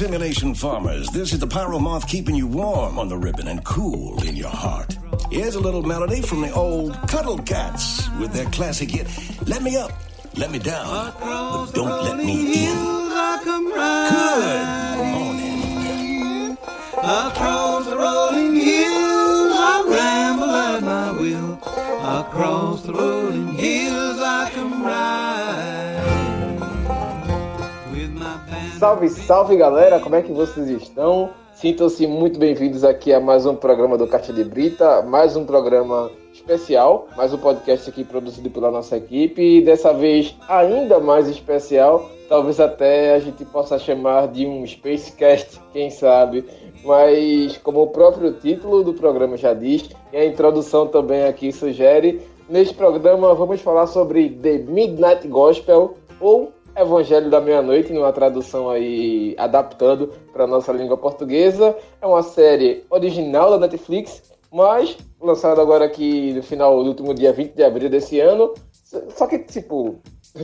simulation farmers. This is the pyro moth keeping you warm on the ribbon and cool in your heart. Here's a little melody from the old Cuddle Cats with their classic hit, Let Me Up, Let Me Down, but Don't Let Me In. Good morning. Across the rolling hills I ramble at my will. Across the rolling hills Salve, salve galera, como é que vocês estão? Sintam-se muito bem-vindos aqui a mais um programa do Caixa de Brita, mais um programa especial, mais um podcast aqui produzido pela nossa equipe. E dessa vez ainda mais especial, talvez até a gente possa chamar de um Spacecast, quem sabe, mas como o próprio título do programa já diz, e a introdução também aqui sugere, neste programa vamos falar sobre The Midnight Gospel ou Evangelho da Meia-Noite, numa tradução aí adaptando para nossa língua portuguesa. É uma série original da Netflix, mas lançada agora aqui no final do último dia 20 de abril desse ano. Só que, tipo,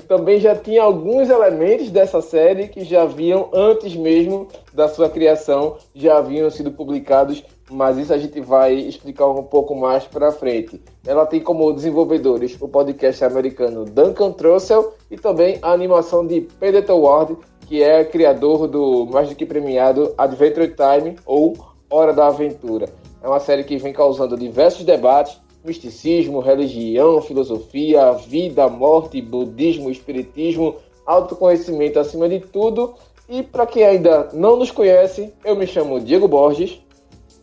também já tinha alguns elementos dessa série que já haviam, antes mesmo da sua criação, já haviam sido publicados, mas isso a gente vai explicar um pouco mais para frente. Ela tem como desenvolvedores o podcast americano Duncan Trussell e também a animação de Predator Ward, que é criador do mais do que premiado Adventure Time ou Hora da Aventura. É uma série que vem causando diversos debates misticismo, religião, filosofia, vida, morte, budismo, espiritismo, autoconhecimento acima de tudo. E para quem ainda não nos conhece, eu me chamo Diego Borges.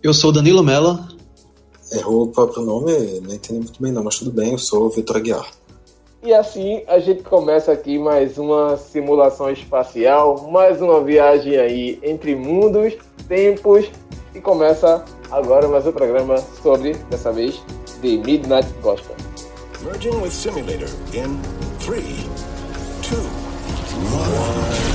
Eu sou Danilo Mello. Errou o próprio nome, não entendi muito bem não, mas tudo bem, eu sou o Vitor Aguiar. E assim a gente começa aqui mais uma simulação espacial, mais uma viagem aí entre mundos, tempos, e começa agora mais um programa sobre, dessa vez, The Midnight Gospel. Merging with simulator in three, two, E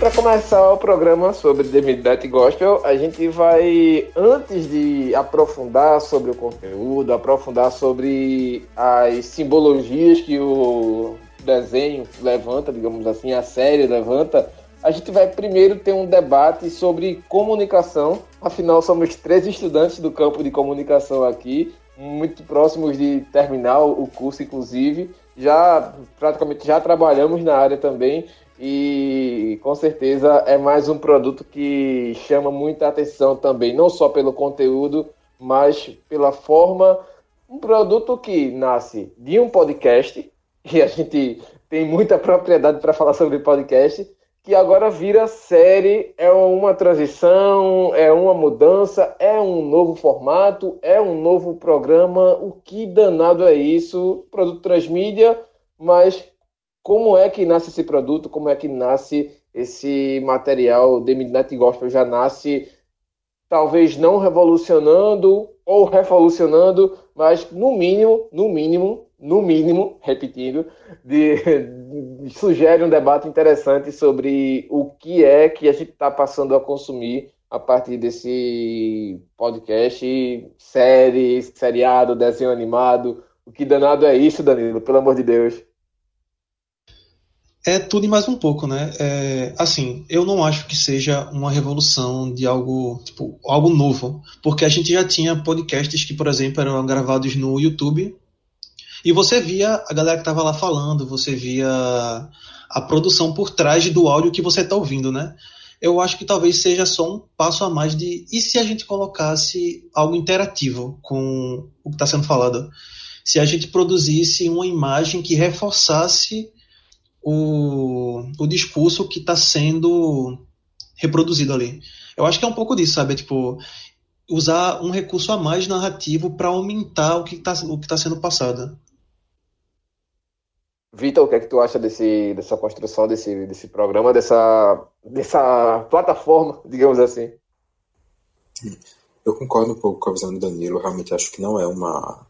para começar o programa sobre The Midnight Gospel, a gente vai, antes de aprofundar sobre o conteúdo, aprofundar sobre as simbologias que o desenho levanta, digamos assim, a série levanta, a gente vai primeiro ter um debate sobre comunicação. Afinal, somos três estudantes do campo de comunicação aqui, muito próximos de terminar o curso, inclusive. Já praticamente já trabalhamos na área também e com certeza é mais um produto que chama muita atenção também, não só pelo conteúdo, mas pela forma. Um produto que nasce de um podcast, e a gente tem muita propriedade para falar sobre podcast, que agora vira série, é uma transição, é uma mudança, é um novo formato, é um novo programa. O que danado é isso? Produto transmídia, mas como é que nasce esse produto? Como é que nasce esse material? The Midnight Gospel já nasce talvez não revolucionando ou revolucionando, mas no mínimo, no mínimo, no mínimo, repetindo, de, de, sugere um debate interessante sobre o que é que a gente está passando a consumir a partir desse podcast, série, seriado, desenho animado. O que danado é isso, Danilo? Pelo amor de Deus. É tudo e mais um pouco, né? É, assim, eu não acho que seja uma revolução de algo, tipo, algo novo, porque a gente já tinha podcasts que, por exemplo, eram gravados no YouTube e você via a galera que estava lá falando, você via a produção por trás do áudio que você está ouvindo, né? Eu acho que talvez seja só um passo a mais de e se a gente colocasse algo interativo com o que está sendo falado? Se a gente produzisse uma imagem que reforçasse o, o discurso que está sendo reproduzido ali. Eu acho que é um pouco disso, sabe? É, tipo, usar um recurso a mais narrativo para aumentar o que está tá sendo passado. Vitor, o que é que tu acha desse, dessa construção desse, desse programa, dessa, dessa plataforma, digamos assim? Eu concordo um pouco com a visão do Danilo. Eu realmente acho que não é uma,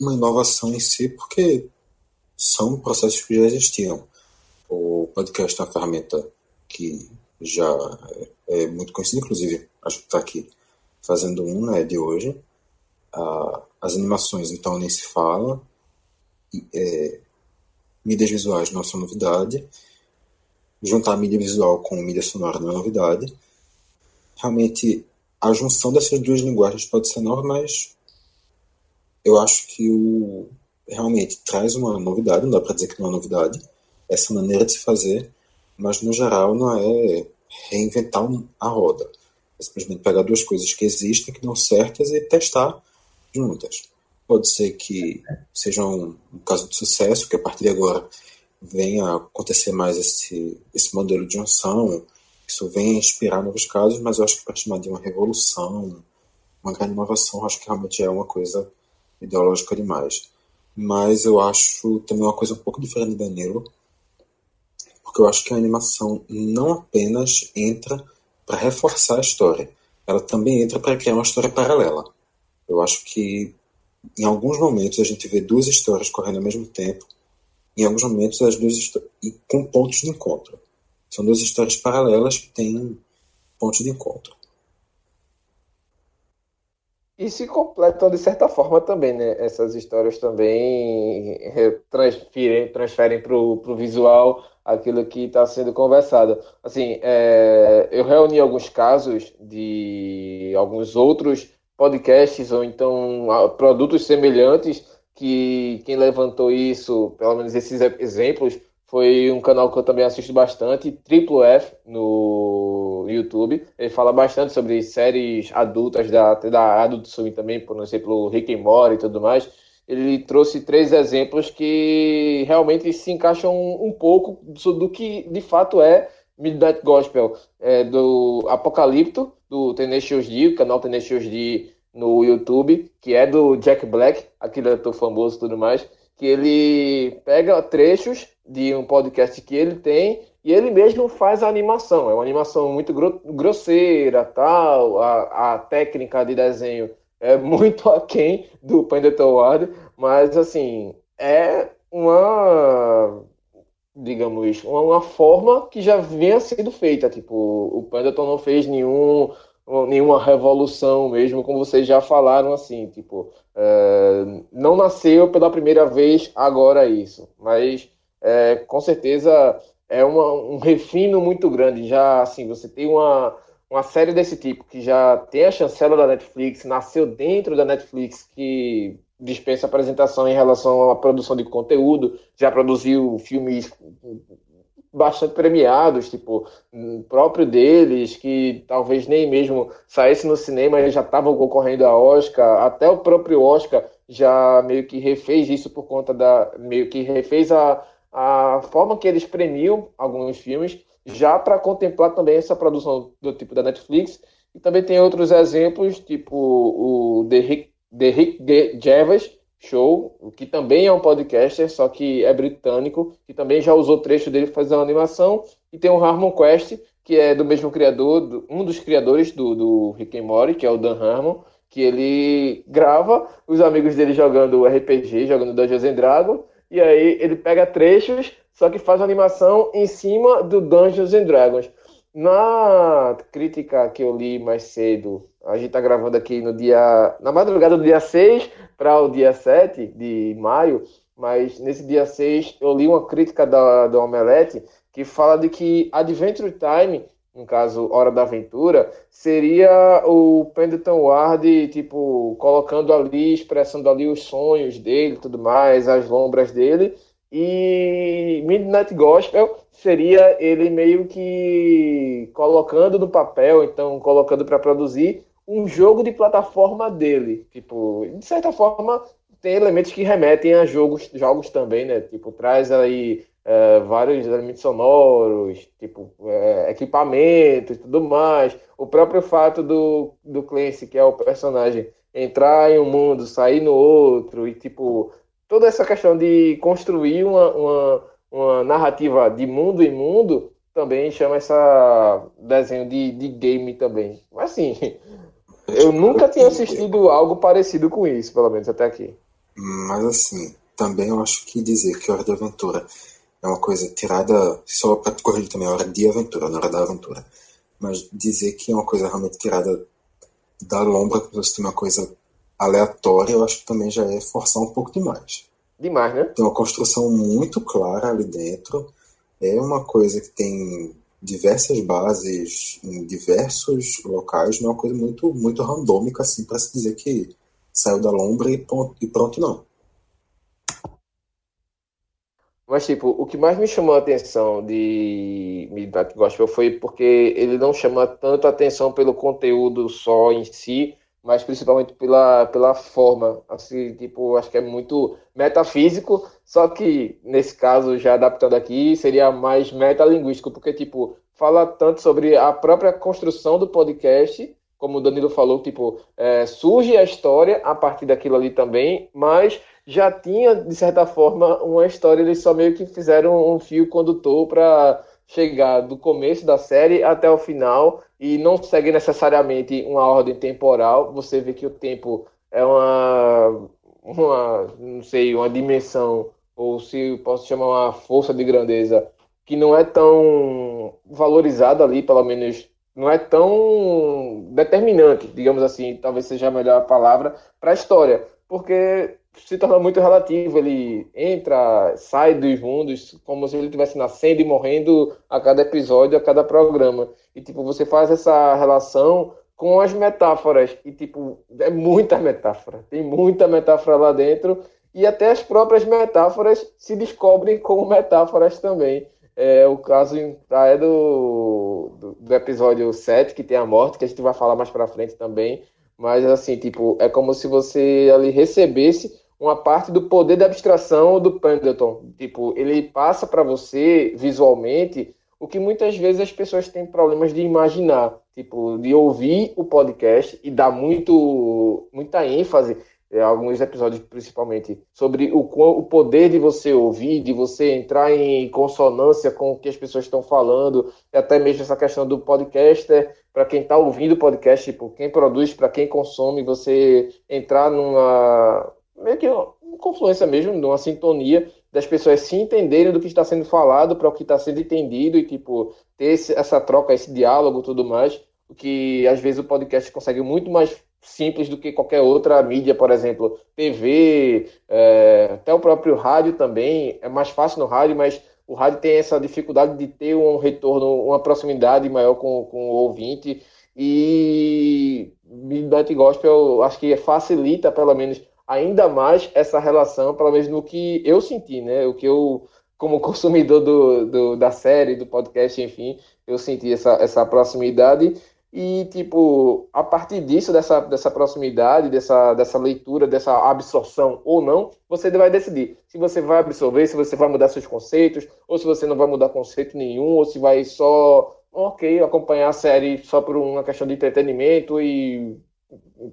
uma inovação em si, porque são processos que já existiam. O podcast é uma ferramenta que já é, é muito conhecida, inclusive, acho que está aqui fazendo um, né, de hoje. Uh, as animações, então, nem se fala. É, mídias visuais não são novidade. Juntar mídia visual com mídia sonora não é novidade. Realmente, a junção dessas duas linguagens pode ser nova, mas eu acho que o realmente traz uma novidade, não dá para dizer que não é novidade, essa maneira de se fazer, mas no geral não é reinventar a roda. É simplesmente pegar duas coisas que existem, que dão certas e testar juntas. Pode ser que seja um, um caso de sucesso, que a partir de agora venha a acontecer mais esse, esse modelo de junção, isso venha inspirar novos casos, mas eu acho que para chamar de uma revolução, uma grande inovação, acho que realmente é uma coisa ideológica demais. Mas eu acho também uma coisa um pouco diferente da Danilo, porque eu acho que a animação não apenas entra para reforçar a história, ela também entra para criar uma história paralela. Eu acho que em alguns momentos a gente vê duas histórias correndo ao mesmo tempo, em alguns momentos as duas e com pontos de encontro. São duas histórias paralelas que têm pontos de encontro. E se completam de certa forma também, né? Essas histórias também transferem, transferem para o visual aquilo que está sendo conversado. Assim, é, eu reuni alguns casos de alguns outros podcasts ou então produtos semelhantes que quem levantou isso, pelo menos esses exemplos, foi um canal que eu também assisto bastante, Triple F, no YouTube. Ele fala bastante sobre séries adultas da, da Adult Swim também, por exemplo, Rick and Morty e tudo mais. Ele trouxe três exemplos que realmente se encaixam um, pouco do, que de fato é Midnight Gospel, é, do Apocalipto, do Tenacious D, canal Tenacious D no YouTube, que é do Jack Black, aquele ator famoso e tudo mais que ele pega trechos de um podcast que ele tem e ele mesmo faz a animação. É uma animação muito grosseira, tal. A, a técnica de desenho é muito aquém do Pendleton Ward, mas assim é uma digamos uma, uma forma que já vinha sendo feita. Tipo, o Pendleton não fez nenhum nenhuma revolução mesmo, como vocês já falaram, assim, tipo, é, não nasceu pela primeira vez agora isso, mas é, com certeza é uma, um refino muito grande. Já, assim, você tem uma, uma série desse tipo que já tem a chancela da Netflix, nasceu dentro da Netflix, que dispensa apresentação em relação à produção de conteúdo, já produziu filmes bastante premiados, tipo, o próprio deles, que talvez nem mesmo saísse no cinema, eles já estavam concorrendo a Oscar, até o próprio Oscar já meio que refez isso por conta da. meio que refez a, a forma que eles premiam alguns filmes, já para contemplar também essa produção do tipo da Netflix. E também tem outros exemplos, tipo o The Rick, The Rick Show, que também é um podcaster, só que é britânico, que também já usou trecho dele para fazer uma animação. E tem o Harmon Quest, que é do mesmo criador, do, um dos criadores do, do Rick and Morty, que é o Dan Harmon, que ele grava os amigos dele jogando RPG, jogando Dungeons and Dragons, e aí ele pega trechos, só que faz animação em cima do Dungeons and Dragons. Na crítica que eu li mais cedo, a gente está gravando aqui no dia. na madrugada do dia 6 para o dia 7 de maio, mas nesse dia 6 eu li uma crítica da, do Omelete que fala de que Adventure Time, no caso Hora da Aventura, seria o Pendleton Ward, tipo, colocando ali, expressando ali os sonhos dele tudo mais, as lombras dele, e Midnight Gospel seria ele meio que colocando no papel, então colocando para produzir um jogo de plataforma dele. Tipo, de certa forma, tem elementos que remetem a jogos, jogos também, né? Tipo, traz aí é, vários elementos sonoros, tipo, é, equipamentos e tudo mais. O próprio fato do, do Clancy, que é o personagem, entrar em um mundo, sair no outro, e tipo, toda essa questão de construir uma, uma, uma narrativa de mundo em mundo também chama essa desenho de, de game também. Mas assim, eu nunca tinha assistido algo parecido com isso, pelo menos até aqui. Mas assim, também eu acho que dizer que Hora de Aventura é uma coisa tirada, só para corrigir também, a Hora de Aventura, não Hora da Aventura. Mas dizer que é uma coisa realmente tirada da lombra, como se fosse uma coisa aleatória, eu acho que também já é forçar um pouco demais. Demais, né? Tem uma construção muito clara ali dentro. É uma coisa que tem diversas bases em diversos locais, não é uma coisa muito, muito randômica assim para se dizer que saiu da lombra e pronto, e pronto não. Mas, tipo, o que mais me chamou a atenção de Midnight Gospel foi porque ele não chama tanto atenção pelo conteúdo só em si, mas principalmente pela, pela forma. Assim, tipo, acho que é muito metafísico, só que nesse caso, já adaptando aqui, seria mais metalinguístico, porque, tipo, fala tanto sobre a própria construção do podcast, como o Danilo falou, tipo, é, surge a história a partir daquilo ali também, mas já tinha, de certa forma, uma história, eles só meio que fizeram um fio condutor para chegar do começo da série até o final e não segue necessariamente uma ordem temporal. Você vê que o tempo é uma, uma não sei, uma dimensão, ou se posso chamar uma força de grandeza, que não é tão valorizada ali, pelo menos não é tão determinante, digamos assim, talvez seja a melhor palavra, para a história. Porque se torna muito relativo. Ele entra, sai dos mundos como se ele estivesse nascendo e morrendo a cada episódio, a cada programa. E tipo, você faz essa relação com as metáforas. E tipo, é muita metáfora. Tem muita metáfora lá dentro. E até as próprias metáforas se descobrem como metáforas também. É o caso é do, do, do episódio 7, que tem a morte, que a gente vai falar mais pra frente também. Mas assim, tipo, é como se você ali recebesse uma parte do poder da abstração do Pendleton. Tipo, ele passa para você visualmente o que muitas vezes as pessoas têm problemas de imaginar, tipo, de ouvir o podcast e dar muito muita ênfase alguns episódios principalmente sobre o, o poder de você ouvir, de você entrar em consonância com o que as pessoas estão falando, e até mesmo essa questão do podcaster, para quem está ouvindo o podcast, tipo, quem produz, para quem consome, você entrar numa meio que uma confluência mesmo, numa sintonia das pessoas se entenderem do que está sendo falado para o que está sendo entendido e, tipo, ter esse, essa troca, esse diálogo tudo mais, o que às vezes o podcast consegue muito mais simples do que qualquer outra mídia, por exemplo, TV, é, até o próprio rádio também, é mais fácil no rádio, mas o rádio tem essa dificuldade de ter um retorno, uma proximidade maior com, com o ouvinte, e Midnight Gospel acho que facilita, pelo menos, ainda mais essa relação, pelo menos no que eu senti, né? O que eu, como consumidor do, do da série, do podcast, enfim, eu senti essa, essa proximidade. E, tipo, a partir disso, dessa, dessa proximidade, dessa, dessa leitura, dessa absorção ou não, você vai decidir se você vai absorver, se você vai mudar seus conceitos, ou se você não vai mudar conceito nenhum, ou se vai só, ok, acompanhar a série só por uma questão de entretenimento e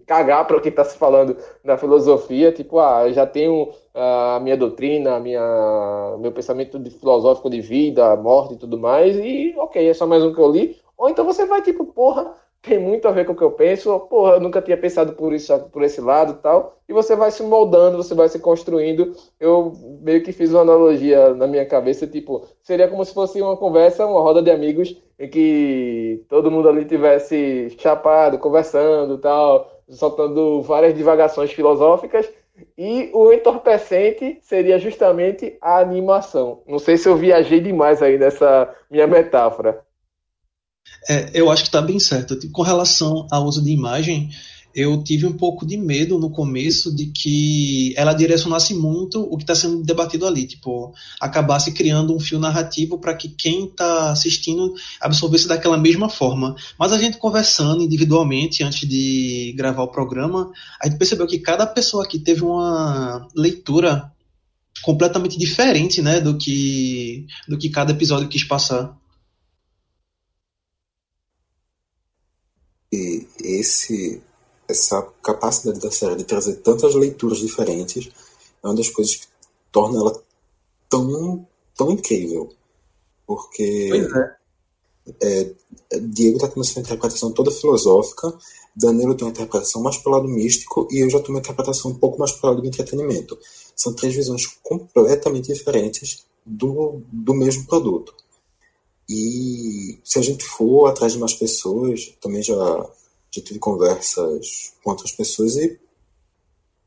cagar para o que está se falando na filosofia, tipo, ah, já tenho ah, a minha doutrina, a minha, meu pensamento de filosófico de vida, morte e tudo mais, e ok, é só mais um que eu li. Ou então você vai, tipo, porra, tem muito a ver com o que eu penso, porra, eu nunca tinha pensado por isso, por esse lado tal, e você vai se moldando, você vai se construindo. Eu meio que fiz uma analogia na minha cabeça, tipo, seria como se fosse uma conversa, uma roda de amigos, em que todo mundo ali tivesse chapado, conversando tal, soltando várias divagações filosóficas, e o entorpecente seria justamente a animação. Não sei se eu viajei demais aí nessa minha metáfora. É, eu acho que está bem certo. Com relação ao uso de imagem, eu tive um pouco de medo no começo de que ela direcionasse muito o que está sendo debatido ali, tipo, acabasse criando um fio narrativo para que quem está assistindo absorvesse daquela mesma forma. Mas a gente conversando individualmente antes de gravar o programa, a gente percebeu que cada pessoa aqui teve uma leitura completamente diferente, né, do que do que cada episódio quis passar. E esse, essa capacidade da série de trazer tantas leituras diferentes é uma das coisas que torna ela tão, tão incrível. Porque é. É, Diego está tendo essa interpretação toda filosófica, Danilo tem uma interpretação mais pelo lado místico e eu já tenho uma interpretação um pouco mais pelo lado do entretenimento. São três visões completamente diferentes do, do mesmo produto. E se a gente for atrás de mais pessoas, também já, já tive conversas com outras pessoas e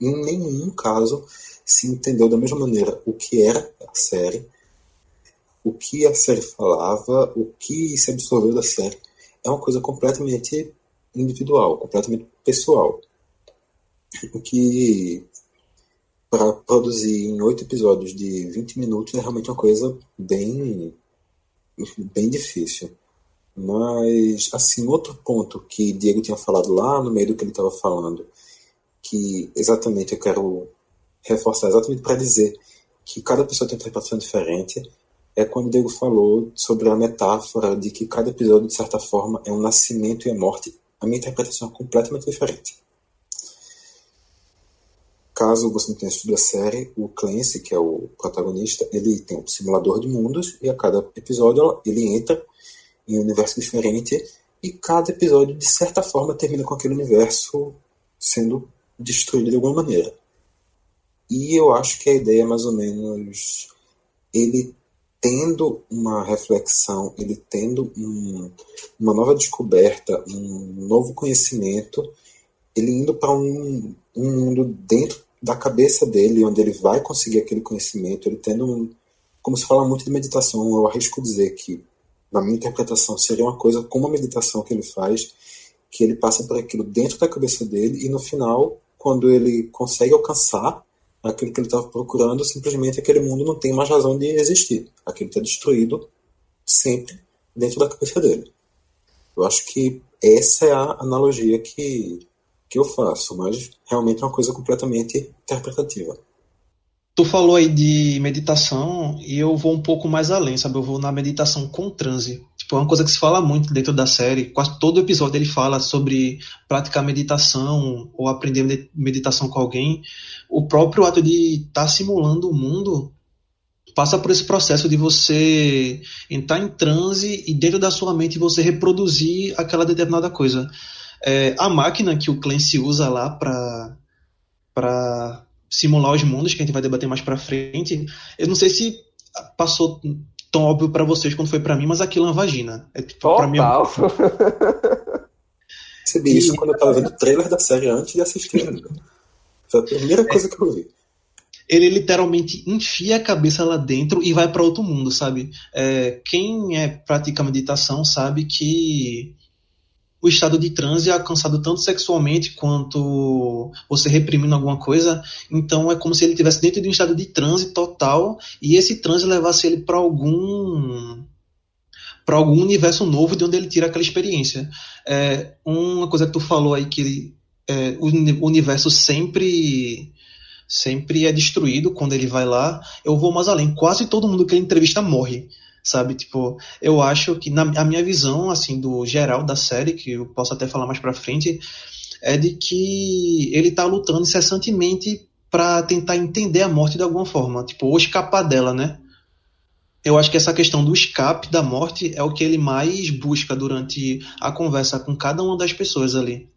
em nenhum caso se entendeu da mesma maneira o que era a série, o que a série falava, o que se absorveu da série. É uma coisa completamente individual, completamente pessoal. O que para produzir em oito episódios de 20 minutos é realmente uma coisa bem bem difícil. Mas, assim, outro ponto que Diego tinha falado lá no meio do que ele estava falando, que exatamente eu quero reforçar exatamente para dizer que cada pessoa tem uma interpretação diferente, é quando Diego falou sobre a metáfora de que cada episódio, de certa forma, é um nascimento e a morte. A minha interpretação é completamente diferente. Caso você não tenha assistido a série, o Clancy, que é o protagonista, ele tem um simulador de mundos e a cada episódio ele entra em um universo diferente e cada episódio, de certa forma, termina com aquele universo sendo destruído de alguma maneira. E eu acho que a ideia é mais ou menos ele tendo uma reflexão, ele tendo um, uma nova descoberta, um novo conhecimento, ele indo para um, um mundo dentro da cabeça dele, onde ele vai conseguir aquele conhecimento, ele tendo um, como se fala muito de meditação, eu arrisco dizer que, na minha interpretação, seria uma coisa como a meditação que ele faz, que ele passa por aquilo dentro da cabeça dele e no final, quando ele consegue alcançar aquilo que ele estava procurando, simplesmente aquele mundo não tem mais razão de existir. Aquilo está destruído sempre dentro da cabeça dele. Eu acho que essa é a analogia que que eu faço, mas realmente é uma coisa completamente interpretativa. Tu falou aí de meditação e eu vou um pouco mais além, sabe? Eu vou na meditação com transe. Tipo, é uma coisa que se fala muito dentro da série. Quase todo episódio ele fala sobre praticar meditação ou aprender meditação com alguém. O próprio ato de estar tá simulando o mundo passa por esse processo de você entrar em transe e dentro da sua mente você reproduzir aquela determinada coisa. É, a máquina que o Clancy usa lá para simular os mundos, que a gente vai debater mais para frente, eu não sei se passou tão óbvio para vocês quando foi para mim, mas aquilo é uma vagina. É, tipo, Total. Mim, é Percebi isso quando eu tava vendo o trailer da série antes de assistir. Foi a primeira coisa que eu vi ele literalmente enfia a cabeça lá dentro e vai para outro mundo, sabe? É, quem é pratica meditação sabe que o estado de transe é alcançado tanto sexualmente quanto você reprimindo alguma coisa. Então é como se ele estivesse dentro de um estado de transe total e esse transe levasse ele para algum para algum universo novo de onde ele tira aquela experiência. É, uma coisa que tu falou aí que é, o universo sempre sempre é destruído quando ele vai lá. Eu vou mais além. Quase todo mundo que ele entrevista morre sabe? Tipo, eu acho que na a minha visão, assim, do geral da série, que eu posso até falar mais pra frente, é de que ele tá lutando incessantemente para tentar entender a morte de alguma forma, tipo, ou escapar dela, né? Eu acho que essa questão do escape da morte é o que ele mais busca durante a conversa com cada uma das pessoas ali.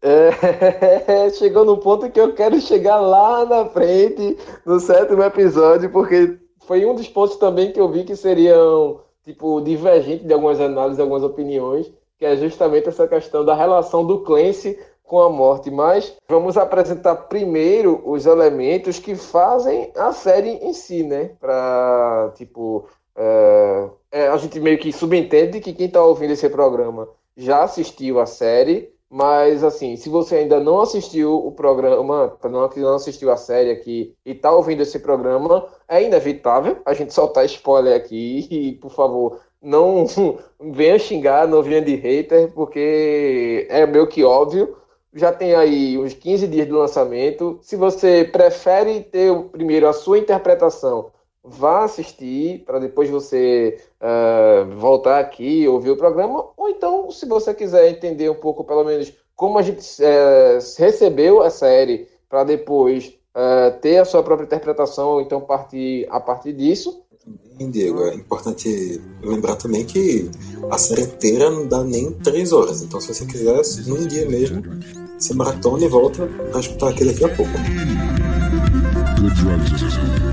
É, chegou no ponto que eu quero chegar lá na frente, no sétimo episódio, porque foi um dos pontos também que eu vi que seriam, tipo, divergentes de algumas análises, algumas opiniões, que é justamente essa questão da relação do Clancy com a morte. Mas vamos apresentar primeiro os elementos que fazem a série em si, né? Para, tipo, é, a gente meio que subentende que quem está ouvindo esse programa já assistiu a série mas, assim, se você ainda não assistiu o programa, não, assistiu a série aqui e tá ouvindo esse programa, é inevitável a gente soltar spoiler aqui. E, por favor, não venha xingar, não venha de hater, porque é meio que óbvio. Já tem aí uns 15 dias de lançamento. Se você prefere ter primeiro a sua interpretação vá assistir para depois você uh, voltar aqui e ouvir o programa, ou então, se você quiser entender um pouco, pelo menos, como a gente uh, recebeu a série, para depois uh, ter a sua própria interpretação, ou então partir a partir disso. Também, Diego, é importante lembrar também que a série inteira não dá nem três horas, então se você quiser, num dia mesmo, você maratona e volta para escutar aqui daqui a pouco. Good drugs,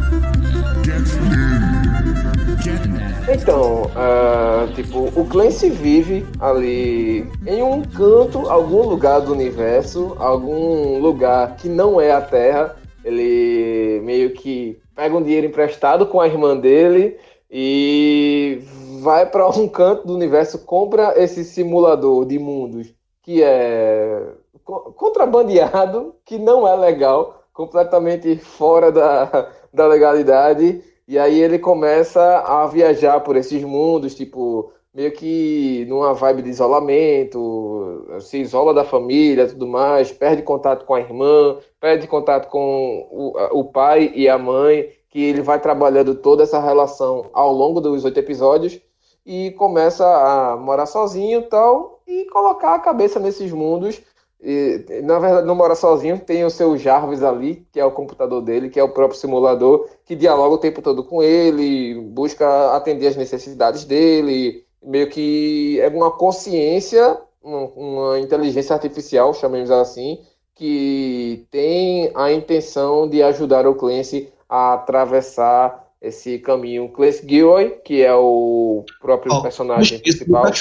Então, uh, tipo, o Clancy vive ali em um canto, algum lugar do universo, algum lugar que não é a Terra. Ele meio que pega um dinheiro emprestado com a irmã dele e vai para um canto do universo, compra esse simulador de mundos que é contrabandeado, que não é legal, completamente fora da, da legalidade. E aí ele começa a viajar por esses mundos, tipo, meio que numa vibe de isolamento, se isola da família, tudo mais, perde contato com a irmã, perde contato com o, o pai e a mãe, que ele vai trabalhando toda essa relação ao longo dos oito episódios e começa a morar sozinho tal, e colocar a cabeça nesses mundos e, na verdade, não mora sozinho, tem o seu Jarvis ali, que é o computador dele, que é o próprio simulador, que dialoga o tempo todo com ele, busca atender as necessidades dele, meio que é uma consciência, uma inteligência artificial, chamemos assim, que tem a intenção de ajudar o Clancy a atravessar esse caminho. Clancy Gilroy, que é o próprio oh, personagem principal.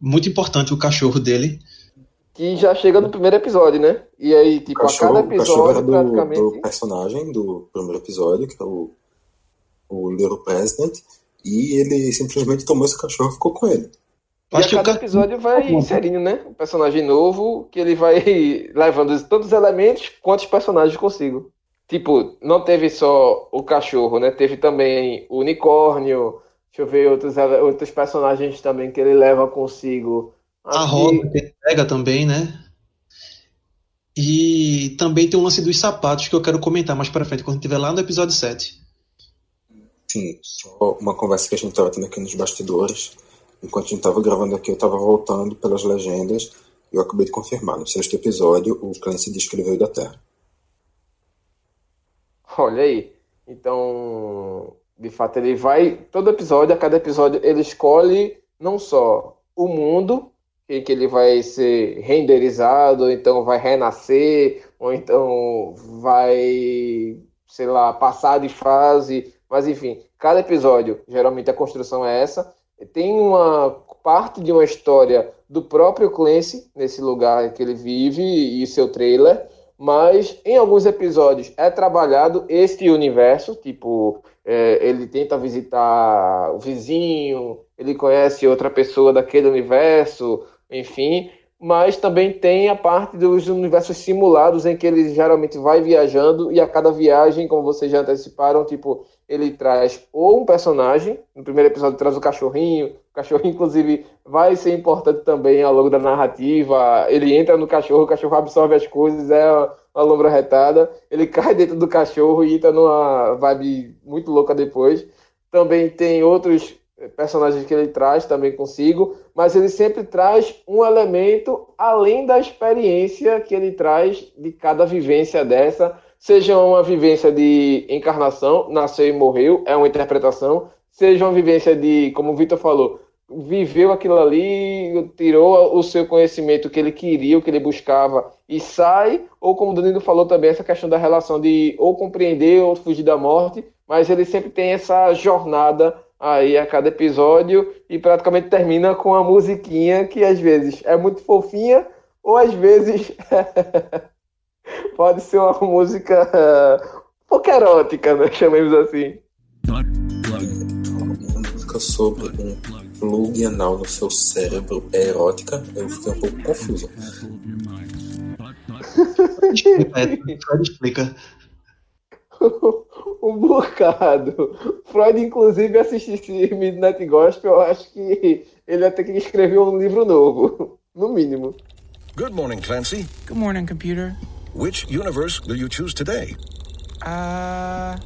Muito importante o cachorro dele que já chega no primeiro episódio, né? E aí, tipo, cachorro, a cada episódio, do, praticamente. Do personagem do primeiro episódio, que é o, o Little President, e ele simplesmente tomou esse cachorro e ficou com ele. E a cada episódio vai inserindo, né? Um personagem novo que ele vai levando tantos elementos quantos personagens consigo. Tipo, não teve só o cachorro, né? Teve também o unicórnio. Deixa eu ver outros, outros personagens também que ele leva consigo a roda que ele pega também, né? E também tem o lance dos sapatos que eu quero comentar mais para frente, quando estiver lá no episódio 7. Sim, só uma conversa que a gente estava tendo aqui nos bastidores. Enquanto a gente estava gravando aqui, eu estava voltando pelas legendas e eu acabei de confirmar. No sexto episódio, o Clancy veio da Terra. Olha aí. Então, de fato, ele vai. Todo episódio, a cada episódio, ele escolhe não só o mundo em que ele vai ser renderizado, ou então vai renascer, ou então vai, sei lá, passar de fase. Mas enfim, cada episódio, geralmente a construção é essa. Tem uma parte de uma história do próprio Clancy, nesse lugar que ele vive, e seu trailer. Mas em alguns episódios é trabalhado este universo, tipo, é, ele tenta visitar o vizinho, ele conhece outra pessoa daquele universo, enfim, mas também tem a parte dos universos simulados em que ele geralmente vai viajando e a cada viagem, como vocês já anteciparam, tipo, ele traz ou um personagem, no primeiro episódio traz o cachorrinho, o cachorrinho inclusive vai ser importante também ao longo da narrativa, ele entra no cachorro, o cachorro absorve as coisas, é uma lombra retada, ele cai dentro do cachorro e entra numa vibe muito louca depois. Também tem outros personagens que ele traz também consigo, mas ele sempre traz um elemento além da experiência que ele traz de cada vivência dessa, seja uma vivência de encarnação, nasceu e morreu, é uma interpretação, seja uma vivência de, como o Vitor falou, viveu aquilo ali, tirou o seu conhecimento que ele queria, o que ele buscava e sai, ou como o Danilo falou também, essa questão da relação de ou compreender ou fugir da morte, mas ele sempre tem essa jornada aí a cada episódio e praticamente termina com a musiquinha que às vezes é muito fofinha ou às vezes pode ser uma música uh, um pouco erótica, né? Chamemos assim. Uma música sobre um plug anal no seu cérebro é erótica, eu fiquei um pouco confuso. explica, explica. um bocado. Freud, inclusive, assistisse Midnight Gospel, eu acho que ele ter que escrever um livro novo, no mínimo. Good morning, Clancy. Good morning, computer. Which universe will you choose today? Uh,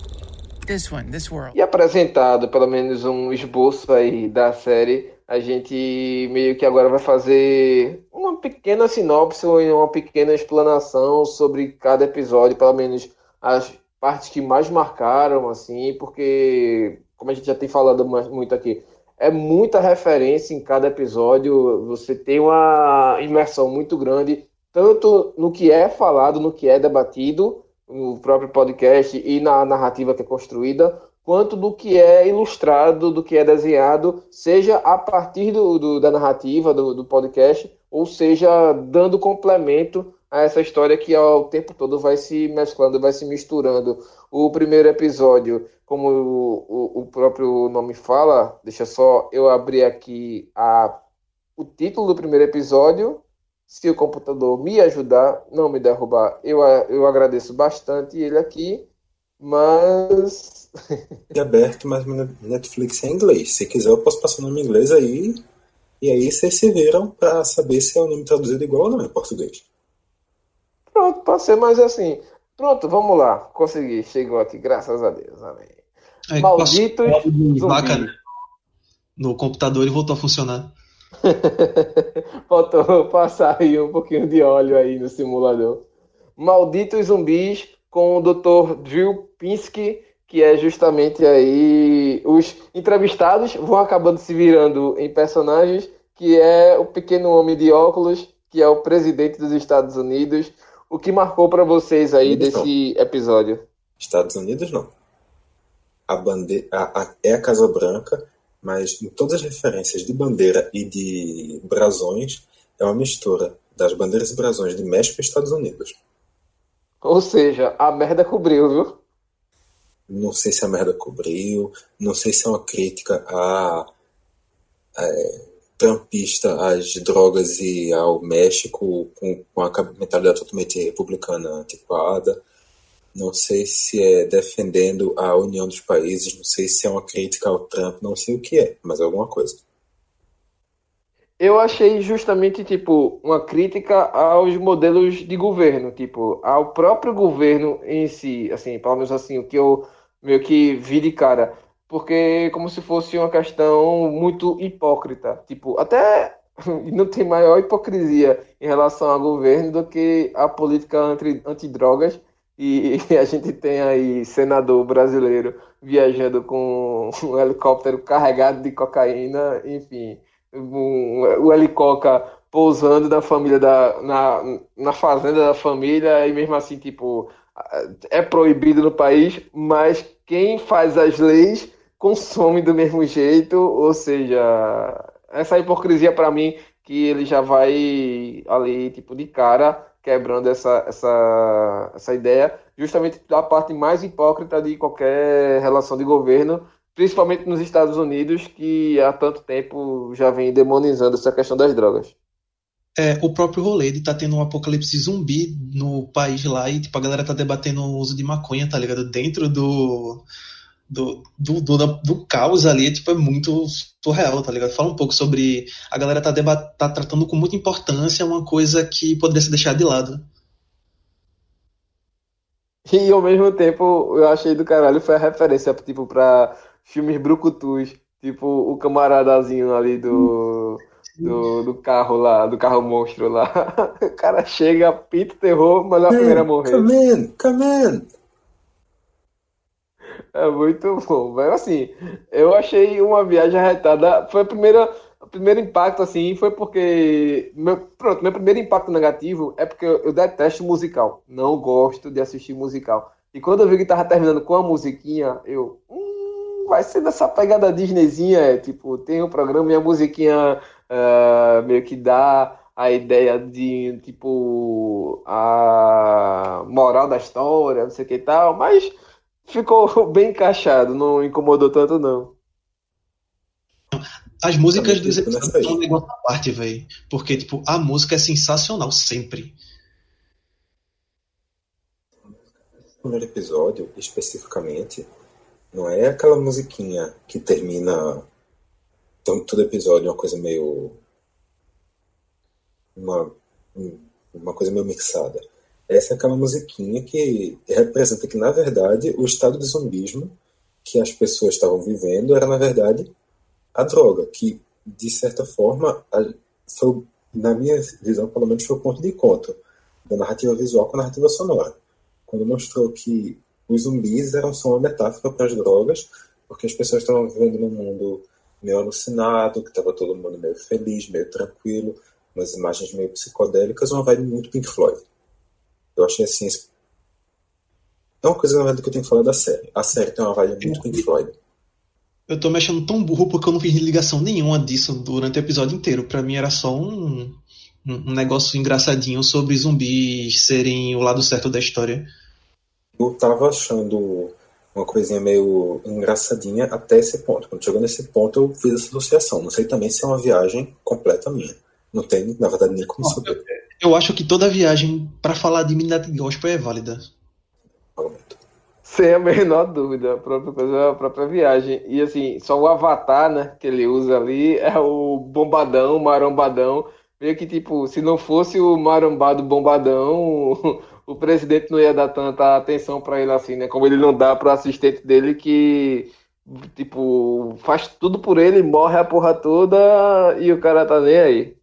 this one, this world. E apresentado pelo menos um esboço aí da série, a gente meio que agora vai fazer uma pequena sinopse, uma pequena explanação sobre cada episódio, pelo menos as partes que mais marcaram, assim, porque, como a gente já tem falado muito aqui, é muita referência em cada episódio, você tem uma imersão muito grande, tanto no que é falado, no que é debatido, no próprio podcast e na narrativa que é construída, quanto do que é ilustrado, do que é desenhado, seja a partir do, do da narrativa do, do, podcast, ou seja dando complemento a essa história que ao tempo todo vai se mesclando, vai se misturando. O primeiro episódio, como o, o, o próprio nome fala, deixa só eu abrir aqui a, o título do primeiro episódio. Se o computador me ajudar, não me derrubar, eu, eu agradeço bastante ele aqui. Mas. é aberto, mas Netflix é em inglês. Se quiser, eu posso passar o nome em inglês aí. E aí vocês se viram para saber se é o nome traduzido igual ou não em português. Pronto, pode ser, mas assim. Pronto, vamos lá. Consegui. Chegou aqui, graças a Deus. Amém. É, Malditos. Vaca no computador e voltou a funcionar. Faltou passar aí um pouquinho de óleo aí no simulador. Malditos zumbis com o Dr. Drew Pinsky, que é justamente aí os entrevistados vão acabando se virando em personagens, que é o pequeno homem de óculos, que é o presidente dos Estados Unidos. O que marcou para vocês aí desse não. episódio? Estados Unidos não. A bandeira a, a, é a Casa Branca, mas em todas as referências de bandeira e de brasões é uma mistura das bandeiras e brasões de México e Estados Unidos. Ou seja, a merda cobriu, viu? Não sei se a merda cobriu, não sei se é uma crítica a, a é, trampista às drogas e ao México com, com a mentalidade totalmente republicana antiquada. Não sei se é defendendo a união dos países, não sei se é uma crítica ao Trump, não sei o que é, mas é alguma coisa eu achei justamente tipo uma crítica aos modelos de governo, tipo ao próprio governo em si, assim, pelo menos assim o que eu meio que vi de cara, porque como se fosse uma questão muito hipócrita, tipo até não tem maior hipocrisia em relação ao governo do que a política anti, antidrogas. E a gente tem aí senador brasileiro viajando com um helicóptero carregado de cocaína, enfim. Um, o Helicoca pousando na família da na, na fazenda da família e mesmo assim tipo é proibido no país, mas quem faz as leis consome do mesmo jeito, ou seja, essa hipocrisia para mim que ele já vai ali tipo de cara quebrando essa essa essa ideia, justamente da parte mais hipócrita de qualquer relação de governo principalmente nos Estados Unidos, que há tanto tempo já vem demonizando essa questão das drogas. É, o próprio rolê de tá tendo um apocalipse zumbi no país lá e tipo, a galera tá debatendo o uso de maconha, tá ligado? Dentro do. Do, do, do, do caos ali, tipo, é muito surreal, tá ligado? Fala um pouco sobre. A galera tá, debat, tá tratando com muita importância uma coisa que poderia ser deixada de lado. E ao mesmo tempo, eu achei do caralho, foi a referência, tipo, pra filmes brucutus, tipo o camaradazinho ali do, do, do, carro lá, do carro monstro lá. O cara chega, pita terror, mas é a primeira a morrer. Come in, come in. É muito bom, mas assim, eu achei uma viagem arretada. Foi a primeira, o primeiro impacto assim, foi porque meu, pronto, meu primeiro impacto negativo é porque eu, detesto musical, não gosto de assistir musical. E quando eu vi que tava terminando com a musiquinha, eu, hum, vai ser dessa pegada Disneyzinha, é, tipo, tem um programa e a musiquinha uh, meio que dá a ideia de, tipo, a moral da história, não sei o que e tal, mas ficou bem encaixado, não incomodou tanto, não. As músicas dos episódios são um negócio à parte, velho. Porque, tipo, a música é sensacional sempre. No primeiro episódio, especificamente, não é aquela musiquinha que termina então, todo episódio, uma coisa meio. Uma, uma coisa meio mixada. Essa é aquela musiquinha que representa que, na verdade, o estado de zumbismo que as pessoas estavam vivendo era, na verdade, a droga, que, de certa forma, foi, na minha visão, pelo menos, foi o ponto de encontro da narrativa visual com a narrativa sonora. Quando mostrou que os zumbis eram só uma metáfora para as drogas, porque as pessoas estavam vivendo num mundo meio alucinado, que estava todo mundo meio feliz, meio tranquilo, umas imagens meio psicodélicas, uma vibe muito Pink Floyd. Eu achei assim. É uma coisa, na verdade, que eu tenho que falar da série. A série tem uma vibe muito Pink Floyd. Eu tô me achando tão burro porque eu não fiz ligação nenhuma disso durante o episódio inteiro. Pra mim era só um, um negócio engraçadinho sobre zumbis serem o lado certo da história. Eu tava achando uma coisinha meio engraçadinha até esse ponto. Quando chegou nesse ponto, eu fiz essa associação. Não sei também se é uma viagem completa minha. Não tem, na verdade, nem como saber. Eu acho que toda viagem para falar de Midnight Gospel é válida. Sem a menor dúvida, a própria coisa, a própria viagem. E assim, só o avatar, né, que ele usa ali é o bombadão, o marombadão. Meio que tipo, se não fosse o marombado bombadão, o, presidente não ia dar tanta atenção para ele assim, né? Como ele não dá pro assistente dele que tipo, faz tudo por ele, morre a porra toda e o cara tá nem aí.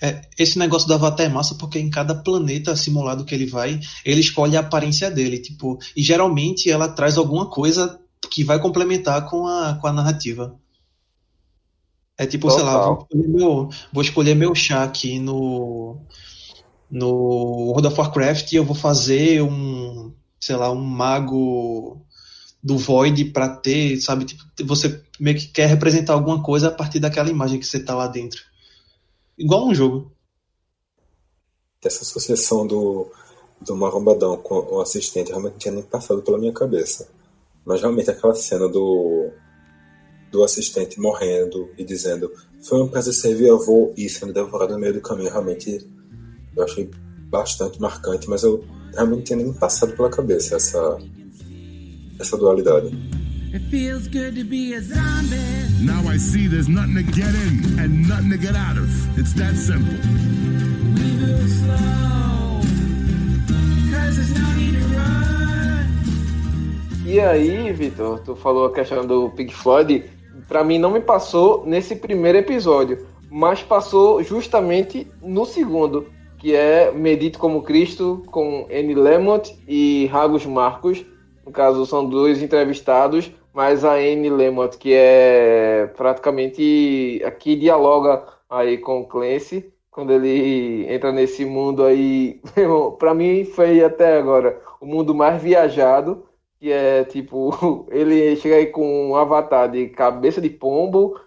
É, esse negócio do Avatar é massa porque em cada planeta simulado que ele vai, ele escolhe a aparência dele, tipo, e geralmente ela traz alguma coisa que vai complementar com a, com a narrativa. É tipo, Total. sei lá, vou escolher, meu, vou escolher meu chá aqui no no World of Warcraft e eu vou fazer um, sei lá, um mago do Void para ter, sabe, tipo, você meio que quer representar alguma coisa a partir daquela imagem que você tá lá dentro. Igual um jogo. Essa associação do, do Marombadão com o assistente realmente não tinha nem passado pela minha cabeça. Mas realmente aquela cena do, do assistente morrendo e dizendo foi um prazer servir avô e sendo devorado no meio do caminho, realmente eu achei bastante marcante, mas eu realmente não tinha nem passado pela cabeça essa, essa dualidade. It feels good to be a zombie. Now I see there's nothing to get in and nothing to get out of. It's that simple. We will slow, cause there's no need to run. E aí, Vitor, tu falou a questão do Pink Floyd. Pra mim não me passou nesse primeiro episódio, mas passou justamente no segundo, que é Medite como Cristo, com Annie Lemont e Ragos Marcos. No caso, são dois entrevistados mas a Anne Lemont, que é praticamente aqui dialoga aí com o Clancy, quando ele entra nesse mundo aí, para mim foi até agora o mundo mais viajado, que é tipo, ele chega aí com um avatar de cabeça de pombo,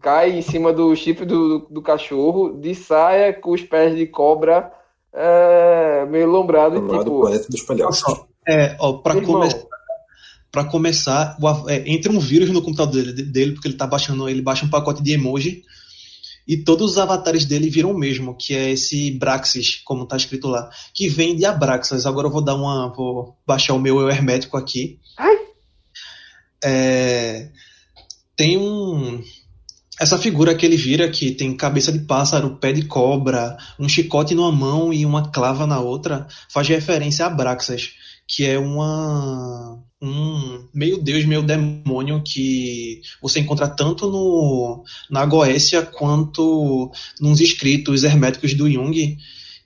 cai em cima do chifre do, do, cachorro, de saia com os pés de cobra é, meio lombrado. Lombrado tipo, planeta dos palhaços. É, ó, pra começar para começar, é, entra um vírus no computador dele, dele, porque ele tá baixando, ele baixa um pacote de emoji e todos os avatares dele viram o mesmo, que é esse Braxis, como tá escrito lá, que vem de Abraxas. Agora eu vou dar uma, vou baixar o meu eu hermético aqui. É, tem um essa figura que ele vira que tem cabeça de pássaro, pé de cobra, um chicote numa mão e uma clava na outra, faz referência a Abraxas, que é uma um meio deus, meio demônio que você encontra tanto no, na Goécia quanto nos escritos herméticos do Jung,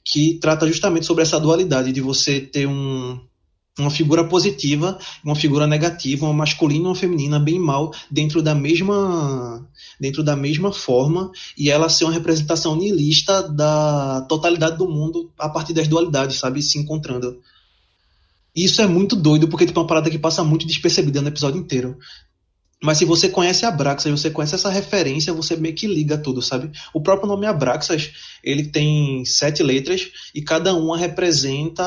que trata justamente sobre essa dualidade de você ter um, uma figura positiva, uma figura negativa, uma masculina e uma feminina, bem mal, dentro da mesma dentro da mesma forma e ela ser uma representação nihilista da totalidade do mundo a partir das dualidades, sabe, se encontrando. Isso é muito doido, porque tipo, é uma parada que passa muito despercebida no episódio inteiro. Mas se você conhece Abraxas, você conhece essa referência, você meio que liga tudo, sabe? O próprio nome Abraxas, ele tem sete letras e cada uma representa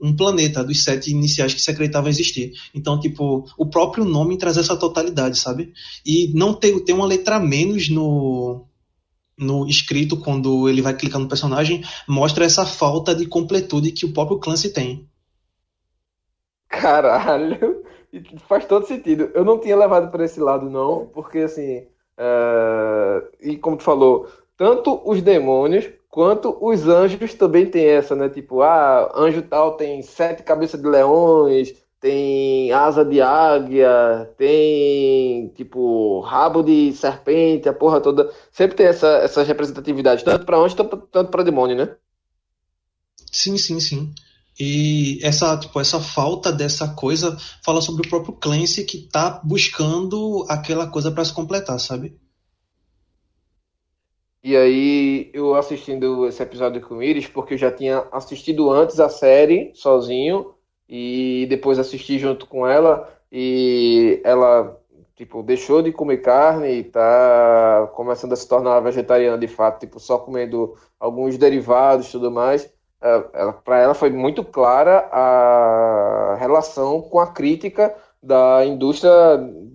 um planeta dos sete iniciais que se acreditava existir. Então, tipo, o próprio nome traz essa totalidade, sabe? E não ter uma letra menos no, no escrito, quando ele vai clicar no personagem, mostra essa falta de completude que o próprio Clancy tem. Caralho, faz todo sentido. Eu não tinha levado para esse lado, não, porque assim. Uh, e como tu falou, tanto os demônios quanto os anjos também tem essa, né? Tipo, ah, anjo tal tem sete cabeças de leões, tem asa de águia, tem tipo rabo de serpente, a porra toda. Sempre tem essa, essas representatividades, tanto para anjo tanto para demônio, né? Sim, sim, sim. E essa, tipo, essa falta dessa coisa fala sobre o próprio Clancy que tá buscando aquela coisa para se completar, sabe? E aí, eu assistindo esse episódio com o Iris, porque eu já tinha assistido antes a série sozinho, e depois assisti junto com ela e ela tipo deixou de comer carne e tá começando a se tornar vegetariana de fato, tipo só comendo alguns derivados tudo mais. Para ela foi muito clara a relação com a crítica da indústria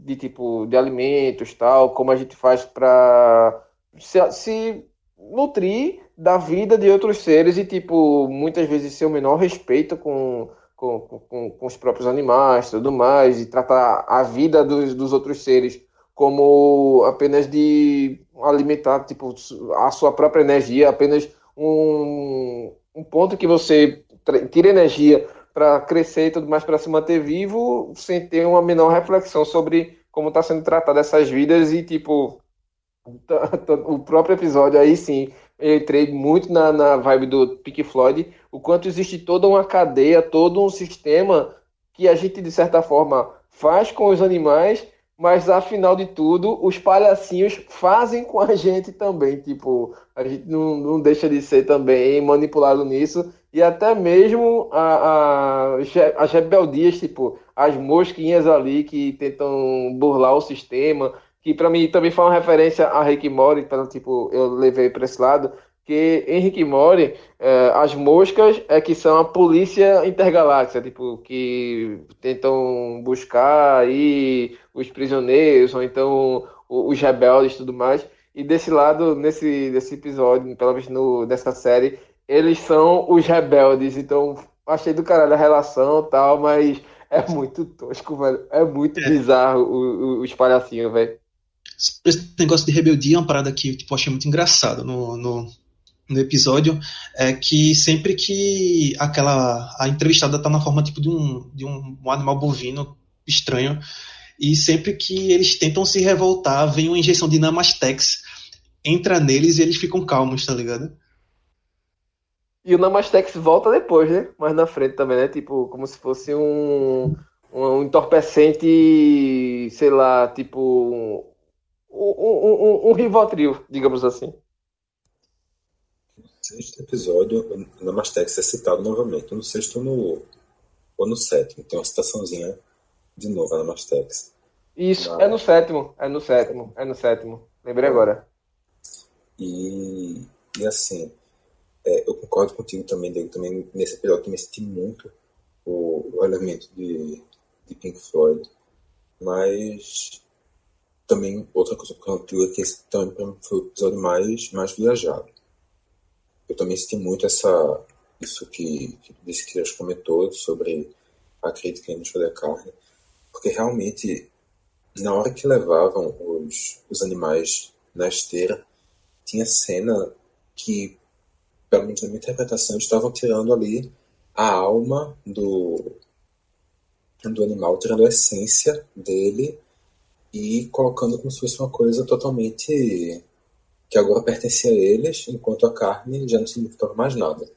de tipo de alimentos tal, como a gente faz para se, se nutrir da vida de outros seres e tipo muitas vezes ser o menor respeito com com, com, com os próprios animais, tudo mais, e tratar a vida dos, dos outros seres como apenas de alimentar tipo a sua própria energia, apenas um, um ponto que você tira energia para crescer e tudo mais para se manter vivo, sem ter uma menor reflexão sobre como está sendo tratada essas vidas e tipo o próprio episódio aí sim eu entrei muito na, na vibe do Pink Floyd, o quanto existe toda uma cadeia, todo um sistema que a gente, de certa forma, faz com os animais, mas afinal de tudo, os palhacinhos fazem com a gente também. Tipo, a gente não, não deixa de ser também manipulado nisso. E até mesmo a, a, as rebeldias, tipo, as mosquinhas ali que tentam burlar o sistema, que para mim também foi uma referência a Rick Mori, então, tipo, eu levei para esse lado, que Rick Mori, é, as moscas é que são a polícia intergaláctica, tipo, que tentam buscar aí os prisioneiros, ou então os rebeldes e tudo mais. E desse lado, nesse, nesse episódio, pelo menos no, dessa série, eles são os rebeldes, então achei do caralho a relação tal, mas é muito tosco, velho. É muito é. bizarro o, o, os palhacinhos, velho esse negócio de rebeldia é uma parada que tipo, eu achei muito engraçado no, no, no, episódio, é que sempre que aquela a entrevistada tá na forma tipo de um, de um, um animal bovino estranho, e sempre que eles tentam se revoltar, vem uma injeção de Namastex, entra neles e eles ficam calmos, tá ligado? E o Namastex volta depois, né? Mais na frente também, né? Tipo, como se fosse um, um entorpecente, sei lá, tipo um, um, um Rivotril, digamos assim. Sexto episódio, o Namastex é citado novamente, no sexto no, ou no sétimo. Tem uma citaçãozinha de novo, a Namastex. Isso, Mas... é no sétimo, é no sétimo, é no sétimo. Lembrei agora. E, e assim, é, eu concordo contigo também, Diego, também nesse episódio também senti muito o, o elemento de, de Pink Floyd, mas também, outra coisa que eu é que esse também foi o episódio mais, mais viajado. Eu também senti muito essa, isso que, disse que já comentou sobre a crítica à indústria da carne, porque realmente, na hora que levavam os, os animais na esteira, tinha cena que, pelo menos na minha interpretação, estavam tirando ali a alma do, do animal, tirando a essência dele e colocando como se fosse uma coisa totalmente que agora pertencia a eles, enquanto a carne já não significava mais nada.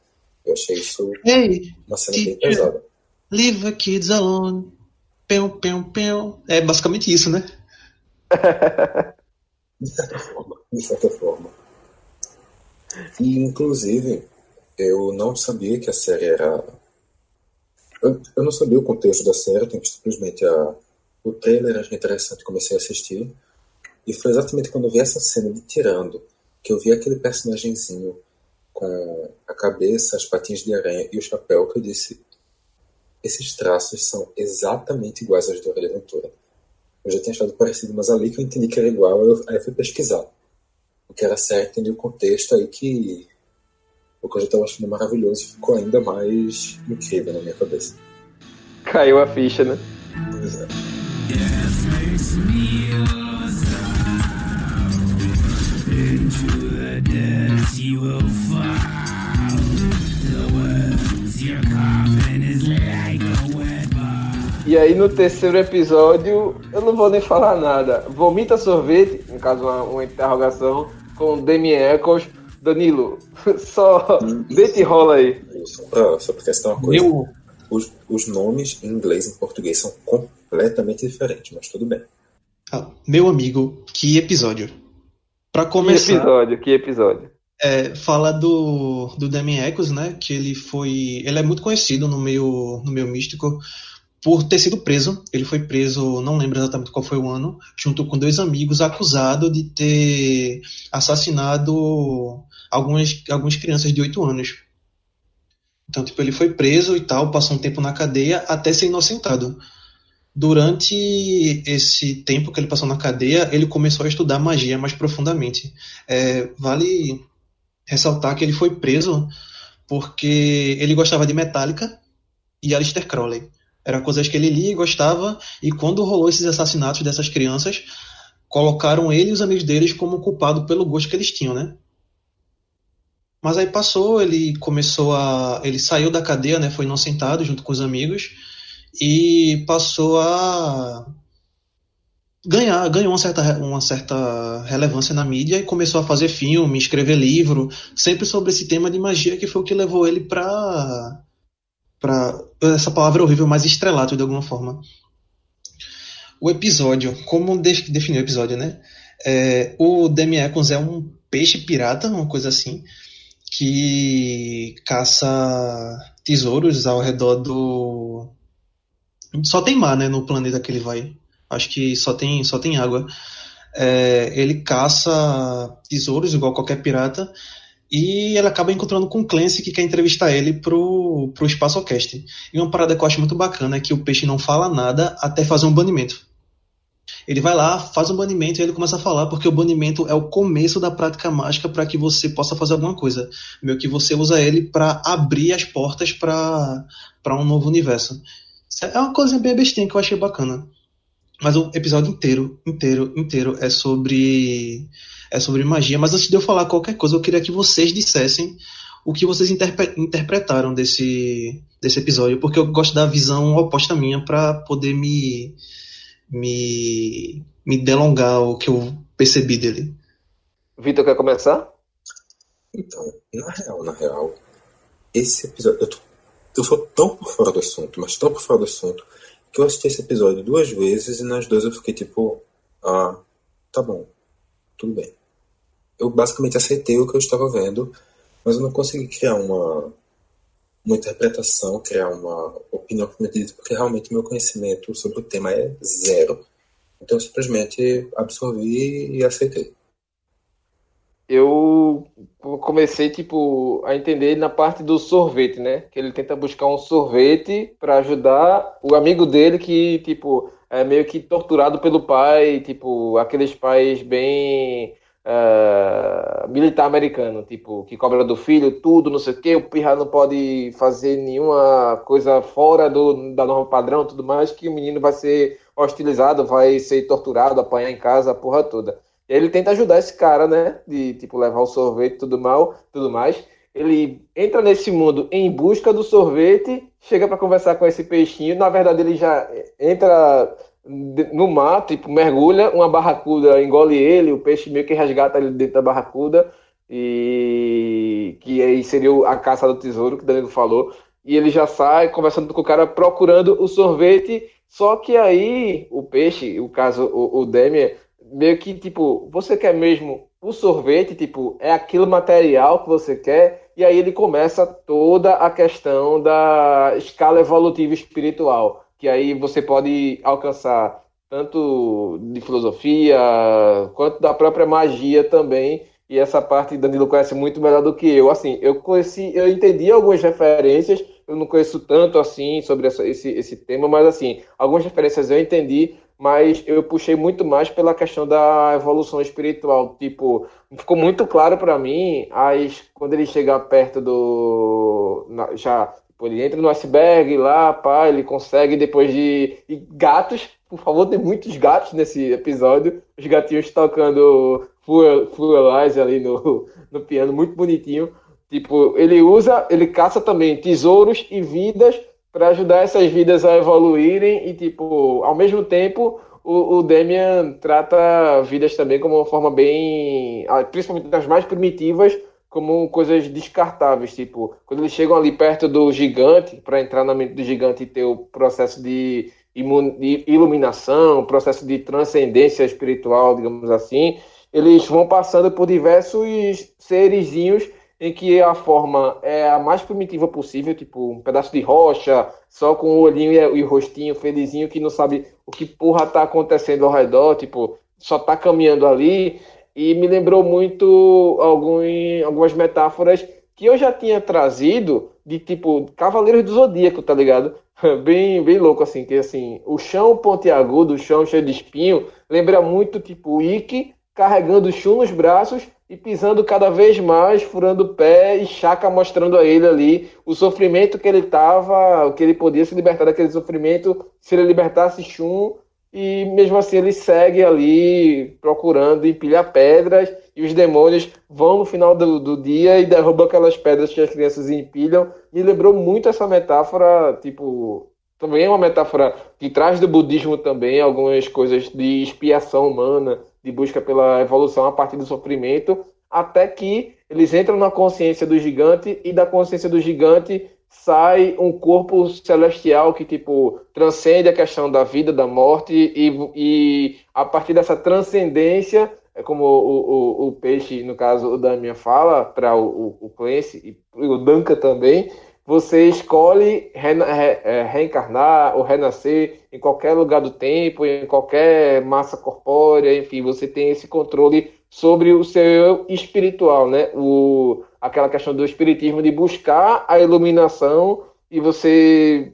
Eu achei isso uma cena bem pesada. Leave the kids alone. Pão, pão, pão. É basicamente isso, né? de certa forma. De certa forma. E, inclusive, eu não sabia que a série era. Eu, eu não sabia o contexto da série, eu tenho simplesmente a o trailer achei interessante, comecei a assistir. E foi exatamente quando eu vi essa cena de tirando, que eu vi aquele personagemzinho com a cabeça, as patinhas de aranha e o chapéu, que eu disse: esses traços são exatamente iguais aos de Hora de Aventura. Eu já tinha achado parecido, mas ali que eu entendi que era igual, eu, aí eu fui pesquisar. O que era certo, entendi o contexto, aí que o que eu já estava achando maravilhoso ficou ainda mais incrível na minha cabeça. Caiu a ficha, né? Pois é. E aí no terceiro episódio, eu não vou nem falar nada. Vomita sorvete, no caso uma, uma interrogação, com Demi Eccles. Danilo, só deita e rola aí. Só, só pra testar uma coisa. Meu... Os, os nomes em inglês e em português são completamente diferentes, mas tudo bem. Ah, meu amigo, que episódio. Para começar. Que episódio, que episódio. É, fala do, do Damien Eccles, né? Que ele foi. Ele é muito conhecido no meio, no meio místico por ter sido preso. Ele foi preso, não lembro exatamente qual foi o ano, junto com dois amigos, acusado de ter assassinado algumas, algumas crianças de 8 anos. Então, tipo, ele foi preso e tal, passou um tempo na cadeia até ser inocentado. Durante esse tempo que ele passou na cadeia, ele começou a estudar magia mais profundamente. É, vale ressaltar que ele foi preso porque ele gostava de Metallica e Aleister Crowley. Eram coisas que ele lia e gostava, e quando rolou esses assassinatos dessas crianças, colocaram ele e os amigos deles como culpado pelo gosto que eles tinham, né? Mas aí passou, ele começou a. Ele saiu da cadeia, né? Foi inocentado junto com os amigos e passou a ganhar, ganhou uma certa, uma certa relevância na mídia e começou a fazer filme, escrever livro, sempre sobre esse tema de magia que foi o que levou ele para para essa palavra horrível, mais estrelato de alguma forma. O episódio, como de, definiu o episódio, né? É, o Demi Eccles é um peixe pirata, uma coisa assim, que caça tesouros ao redor do. Só tem mar, né, no planeta que ele vai. Acho que só tem, só tem água. É, ele caça tesouros, igual qualquer pirata, e ele acaba encontrando com o Clancy que quer entrevistar ele pro, pro EspaçoCast. E uma parada que eu acho muito bacana é que o peixe não fala nada até fazer um banimento. Ele vai lá, faz um banimento e ele começa a falar, porque o banimento é o começo da prática mágica para que você possa fazer alguma coisa. Meio que você usa ele para abrir as portas para um novo universo. É uma coisa bem bestinha que eu achei bacana. Mas o episódio inteiro, inteiro, inteiro é sobre é sobre magia. Mas antes de eu falar qualquer coisa, eu queria que vocês dissessem o que vocês interpre interpretaram desse, desse episódio, porque eu gosto da visão oposta minha para poder me, me, me delongar o que eu percebi dele. Vitor, quer começar? Então, na real, na real, esse episódio. Eu, tô, eu sou tão por fora do assunto, mas tão por fora do assunto, que eu assisti esse episódio duas vezes e nas duas eu fiquei tipo, ah, tá bom, tudo bem eu basicamente aceitei o que eu estava vendo, mas eu não consegui criar uma, uma interpretação, criar uma opinião propriamente porque realmente meu conhecimento sobre o tema é zero. Então eu simplesmente absorvi e aceitei. Eu comecei tipo a entender na parte do sorvete, né? Que ele tenta buscar um sorvete para ajudar o amigo dele que tipo é meio que torturado pelo pai, tipo aqueles pais bem uh, militar americano, tipo, que cobra do filho, tudo, não sei o que, o pirra não pode fazer nenhuma coisa fora do, da norma padrão, tudo mais, que o menino vai ser hostilizado, vai ser torturado, apanhar em casa, a porra toda. Ele tenta ajudar esse cara, né, de, tipo, levar o sorvete, tudo mal, tudo mais. Ele entra nesse mundo em busca do sorvete, chega para conversar com esse peixinho, na verdade ele já entra no mar, tipo, mergulha, uma barracuda engole ele, o peixe meio que resgata ele dentro da barracuda, e que aí seria a caça do tesouro que o Danilo falou, e ele já sai conversando com o cara procurando o sorvete, só que aí o peixe, o caso, o, o Demian, meio que tipo, você quer mesmo o sorvete, tipo, é aquele material que você quer, e aí ele começa toda a questão da escala evolutiva espiritual que aí você pode alcançar tanto de filosofia quanto da própria magia também. E essa parte Danilo conhece muito melhor do que eu. Assim, eu conheci, eu entendi algumas referências, eu não conheço tanto assim sobre essa, esse, esse tema, mas assim, algumas referências eu entendi, mas eu puxei muito mais pela questão da evolução espiritual. Tipo, ficou muito claro para mim as, quando ele chegar perto do. já ele entra no iceberg lá, pá, ele consegue depois de. E gatos, por favor, tem muitos gatos nesse episódio. Os gatinhos tocando Fuel, Fuelize ali no, no piano, muito bonitinho. Tipo, ele usa, ele caça também tesouros e vidas para ajudar essas vidas a evoluírem e, tipo, ao mesmo tempo, o, o Demian trata vidas também como uma forma bem, principalmente das mais primitivas, como coisas descartáveis, tipo, quando eles chegam ali perto do gigante, para entrar na mente do gigante e ter o processo de, iluminação, o processo de transcendência espiritual, digamos assim, eles vão passando por diversos serizinhos em que a forma é a mais primitiva possível, tipo um pedaço de rocha, só com o olhinho e o rostinho felizinho, que não sabe o que porra tá acontecendo ao redor, tipo, só tá caminhando ali. E me lembrou muito algum, algumas metáforas que eu já tinha trazido de tipo Cavaleiros do Zodíaco, tá ligado? bem, bem louco assim, que assim, o chão pontiagudo, o chão cheio de espinho, lembra muito tipo Ikki carregando o Shun nos braços e pisando cada vez mais, furando o pé e Chaka mostrando a ele ali o sofrimento que ele estava, que ele podia se libertar daquele sofrimento se ele libertasse Shun. E mesmo assim ele segue ali procurando empilhar pedras e os demônios vão no final do, do dia e derrubam aquelas pedras que as crianças empilham. Me lembrou muito essa metáfora, tipo, também é uma metáfora que traz do budismo também algumas coisas de expiação humana, de busca pela evolução a partir do sofrimento, até que eles entram na consciência do gigante e da consciência do gigante sai um corpo celestial que tipo transcende a questão da vida, da morte e, e a partir dessa transcendência é como o, o, o peixe, no caso o Damian fala para o, o, o Clancy e o Duncan também, você escolhe re, re, é, reencarnar ou renascer em qualquer lugar do tempo, em qualquer massa corpórea, enfim, você tem esse controle sobre o seu eu espiritual, né? O, aquela questão do espiritismo de buscar a iluminação e você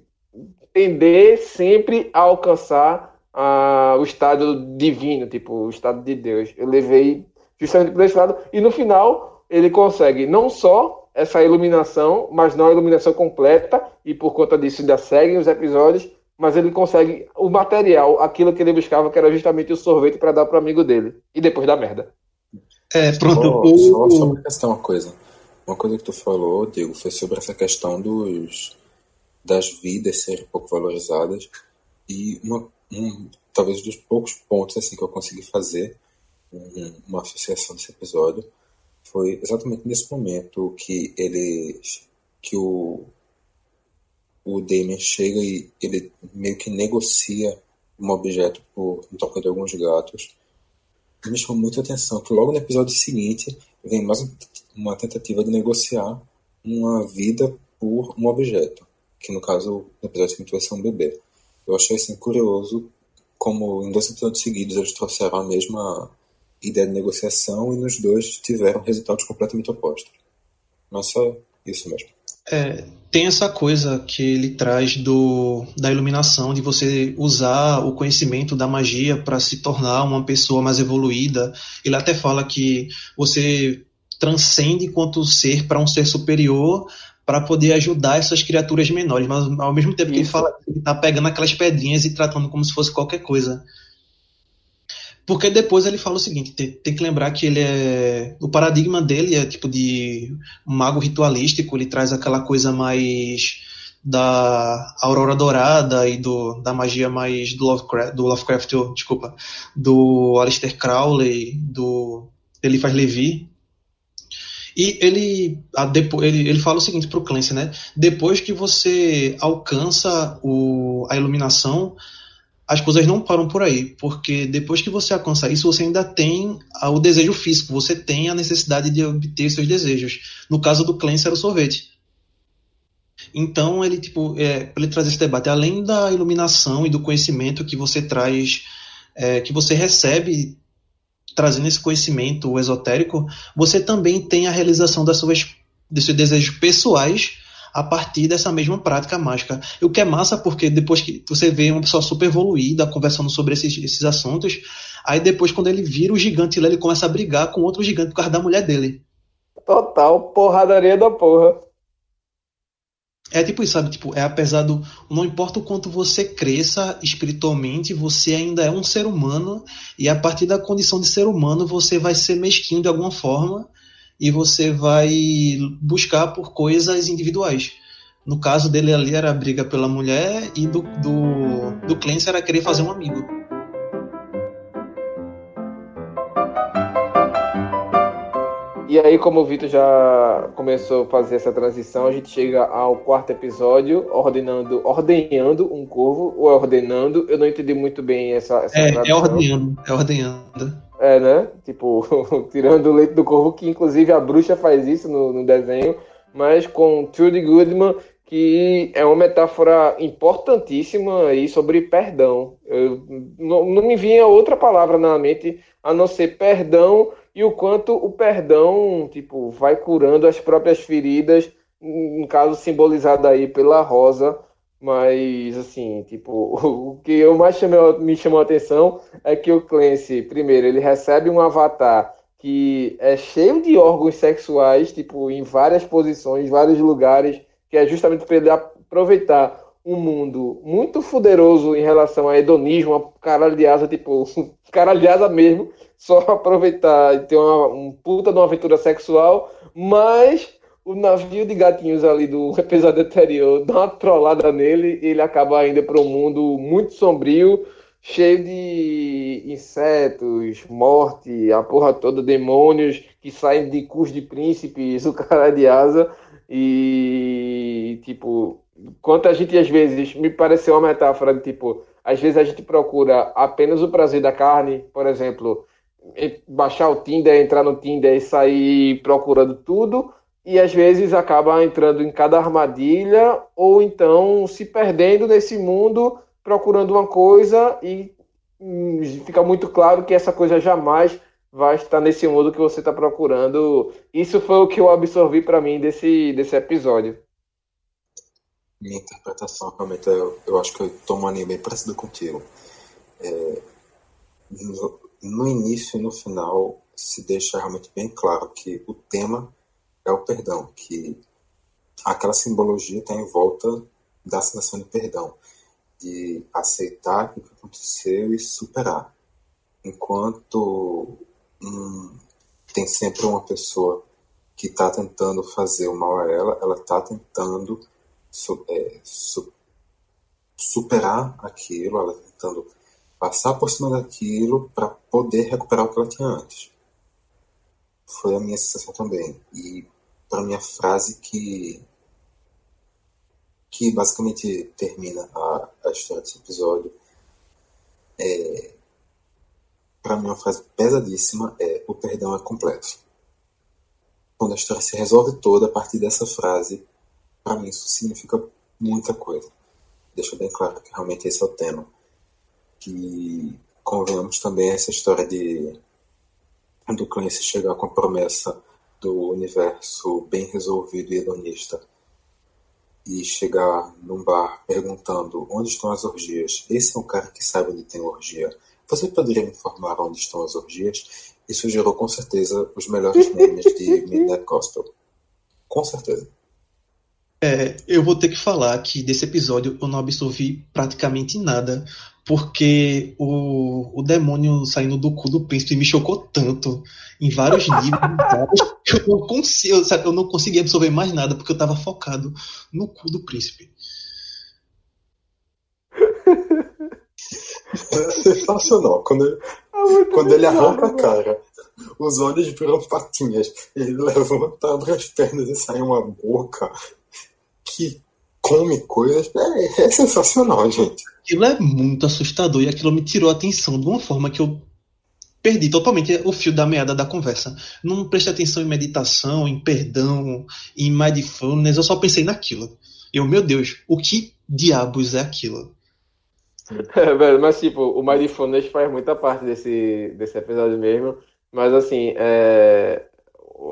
tender sempre a alcançar a, o estado divino, tipo, o estado de Deus. Eu levei justamente para esse lado e no final ele consegue não só essa iluminação, mas não a iluminação completa, e por conta disso ainda seguem os episódios, mas ele consegue o material, aquilo que ele buscava, que era justamente o sorvete para dar pro amigo dele. E depois da merda. É, pronto. Só, o... só, só pra questão uma coisa. Uma coisa que tu falou, Diego, foi sobre essa questão dos das vidas serem pouco valorizadas. E uma, um, talvez dos poucos pontos assim que eu consegui fazer um, uma associação desse episódio foi exatamente nesse momento que ele que o o Damien chega e ele meio que negocia um objeto por em toca de alguns gatos. Me chamou muita atenção que logo no episódio seguinte vem mais uma tentativa de negociar uma vida por um objeto, que no caso no episódio seguinte vai ser um bebê. Eu achei assim curioso como em dois episódios seguidos eles trouxeram a mesma ideia de negociação e nos dois tiveram resultados completamente opostos. Mas só isso mesmo. É, tem essa coisa que ele traz do, da iluminação, de você usar o conhecimento da magia para se tornar uma pessoa mais evoluída. Ele até fala que você transcende enquanto ser para um ser superior para poder ajudar essas criaturas menores, mas ao mesmo tempo Isso. que ele fala, ele tá pegando aquelas pedrinhas e tratando como se fosse qualquer coisa. Porque depois ele fala o seguinte, tem, tem, que lembrar que ele é. O paradigma dele é tipo de um mago ritualístico, ele traz aquela coisa mais da Aurora Dourada e do, da magia mais do Lovecraft, do Lovecraft, desculpa, do Aleister Crowley, do Eliphas Levi. E ele, a, ele, ele fala o seguinte para o Clancy, né? Depois que você alcança o, a iluminação, as coisas não param por aí, porque depois que você alcança isso, você ainda tem o desejo físico, você tem a necessidade de obter seus desejos. No caso do Clancy era o sorvete. Então ele tipo, é, ele traz esse debate, além da iluminação e do conhecimento que você traz, é, que você recebe trazendo esse conhecimento esotérico, você também tem a realização das suas, dos seus desejos pessoais a partir dessa mesma prática mágica. O que é massa porque depois que você vê uma pessoa super evoluída conversando sobre esses, esses assuntos, aí depois quando ele vira o gigante lá, ele começa a brigar com outro gigante por causa da mulher dele. Total, porradaria da porra. É tipo isso, sabe? Tipo, é apesar do. Não importa o quanto você cresça espiritualmente, você ainda é um ser humano, e a partir da condição de ser humano, você vai ser mesquinho de alguma forma, e você vai buscar por coisas individuais. No caso dele ali era a briga pela mulher e do, do, do Clancy era querer fazer um amigo. E aí, como o Vitor já começou a fazer essa transição, a gente chega ao quarto episódio, ordenando, ordenhando um corvo, ou é ordenando, eu não entendi muito bem essa, essa é, é ordenando, é ordenando. É, né? Tipo, tirando o leite do corvo, que inclusive a bruxa faz isso no, no desenho, mas com Trudy Goodman, que é uma metáfora importantíssima aí sobre perdão. Eu, não, não me vinha outra palavra na mente a não ser perdão e o quanto o perdão, tipo, vai curando as próprias feridas, no caso simbolizado aí pela rosa, mas, assim, tipo, o que eu mais me chamou a atenção é que o Clancy, primeiro, ele recebe um avatar que é cheio de órgãos sexuais, tipo, em várias posições, vários lugares, que é justamente para ele aproveitar um mundo muito fuderoso em relação a hedonismo, a caralho de asa, tipo, caralho de asa mesmo, só aproveitar e ter uma um puta de uma aventura sexual, mas o navio de gatinhos ali do episódio anterior dá uma trollada nele e ele acaba indo para um mundo muito sombrio, cheio de insetos, morte, a porra toda, demônios que saem de cus de príncipes, o cara de asa. E, tipo, quanto a gente às vezes me pareceu uma metáfora de tipo, às vezes a gente procura apenas o prazer da carne, por exemplo, baixar o Tinder, entrar no Tinder e sair procurando tudo e às vezes acaba entrando em cada armadilha ou então se perdendo nesse mundo procurando uma coisa e hum, fica muito claro que essa coisa jamais vai estar nesse mundo que você está procurando. Isso foi o que eu absorvi para mim desse, desse episódio. Minha interpretação realmente eu, eu acho que eu estou uma linha bem parecida contigo. É, no, no início e no final se deixa realmente bem claro que o tema é o perdão, que aquela simbologia está em volta da sensação de perdão, de aceitar o que aconteceu e superar. Enquanto hum, tem sempre uma pessoa que está tentando fazer o mal a ela, ela está tentando su é, su superar aquilo, ela tá tentando passar por cima daquilo para poder recuperar o que ela tinha antes. Foi a minha sensação também. E para minha frase que que basicamente termina a, a história desse episódio. É, para mim, uma frase pesadíssima é: o perdão é completo. Quando a história se resolve toda a partir dessa frase, para mim isso significa muita coisa. Deixa bem claro que realmente esse é o tema. Que convenhamos também essa história de do Clancy chegar com a promessa do universo bem resolvido e hedonista e chegar num bar perguntando onde estão as orgias. Esse é um cara que sabe onde tem orgia. Você poderia me informar onde estão as orgias? Isso gerou com certeza os melhores memes de Midnight Gospel. Com certeza. É, eu vou ter que falar que desse episódio eu não absorvi praticamente nada, porque o, o demônio saindo do cu do príncipe me chocou tanto em vários níveis que eu não, consigo, sabe, eu não consegui absorver mais nada porque eu estava focado no cu do príncipe. É sensacional. Quando ele, ah, quando ele arranca a cara, os olhos viram patinhas, ele levanta, abre as pernas e sai uma boca que come coisas. É, é sensacional, gente. Aquilo é muito assustador e aquilo me tirou a atenção de uma forma que eu perdi totalmente o fio da meada da conversa. Não prestei atenção em meditação, em perdão, em mindfulness, eu só pensei naquilo. Eu, meu Deus, o que diabos é aquilo? É, velho, mas tipo, o mindfulness faz muita parte desse, desse episódio mesmo. Mas assim, é,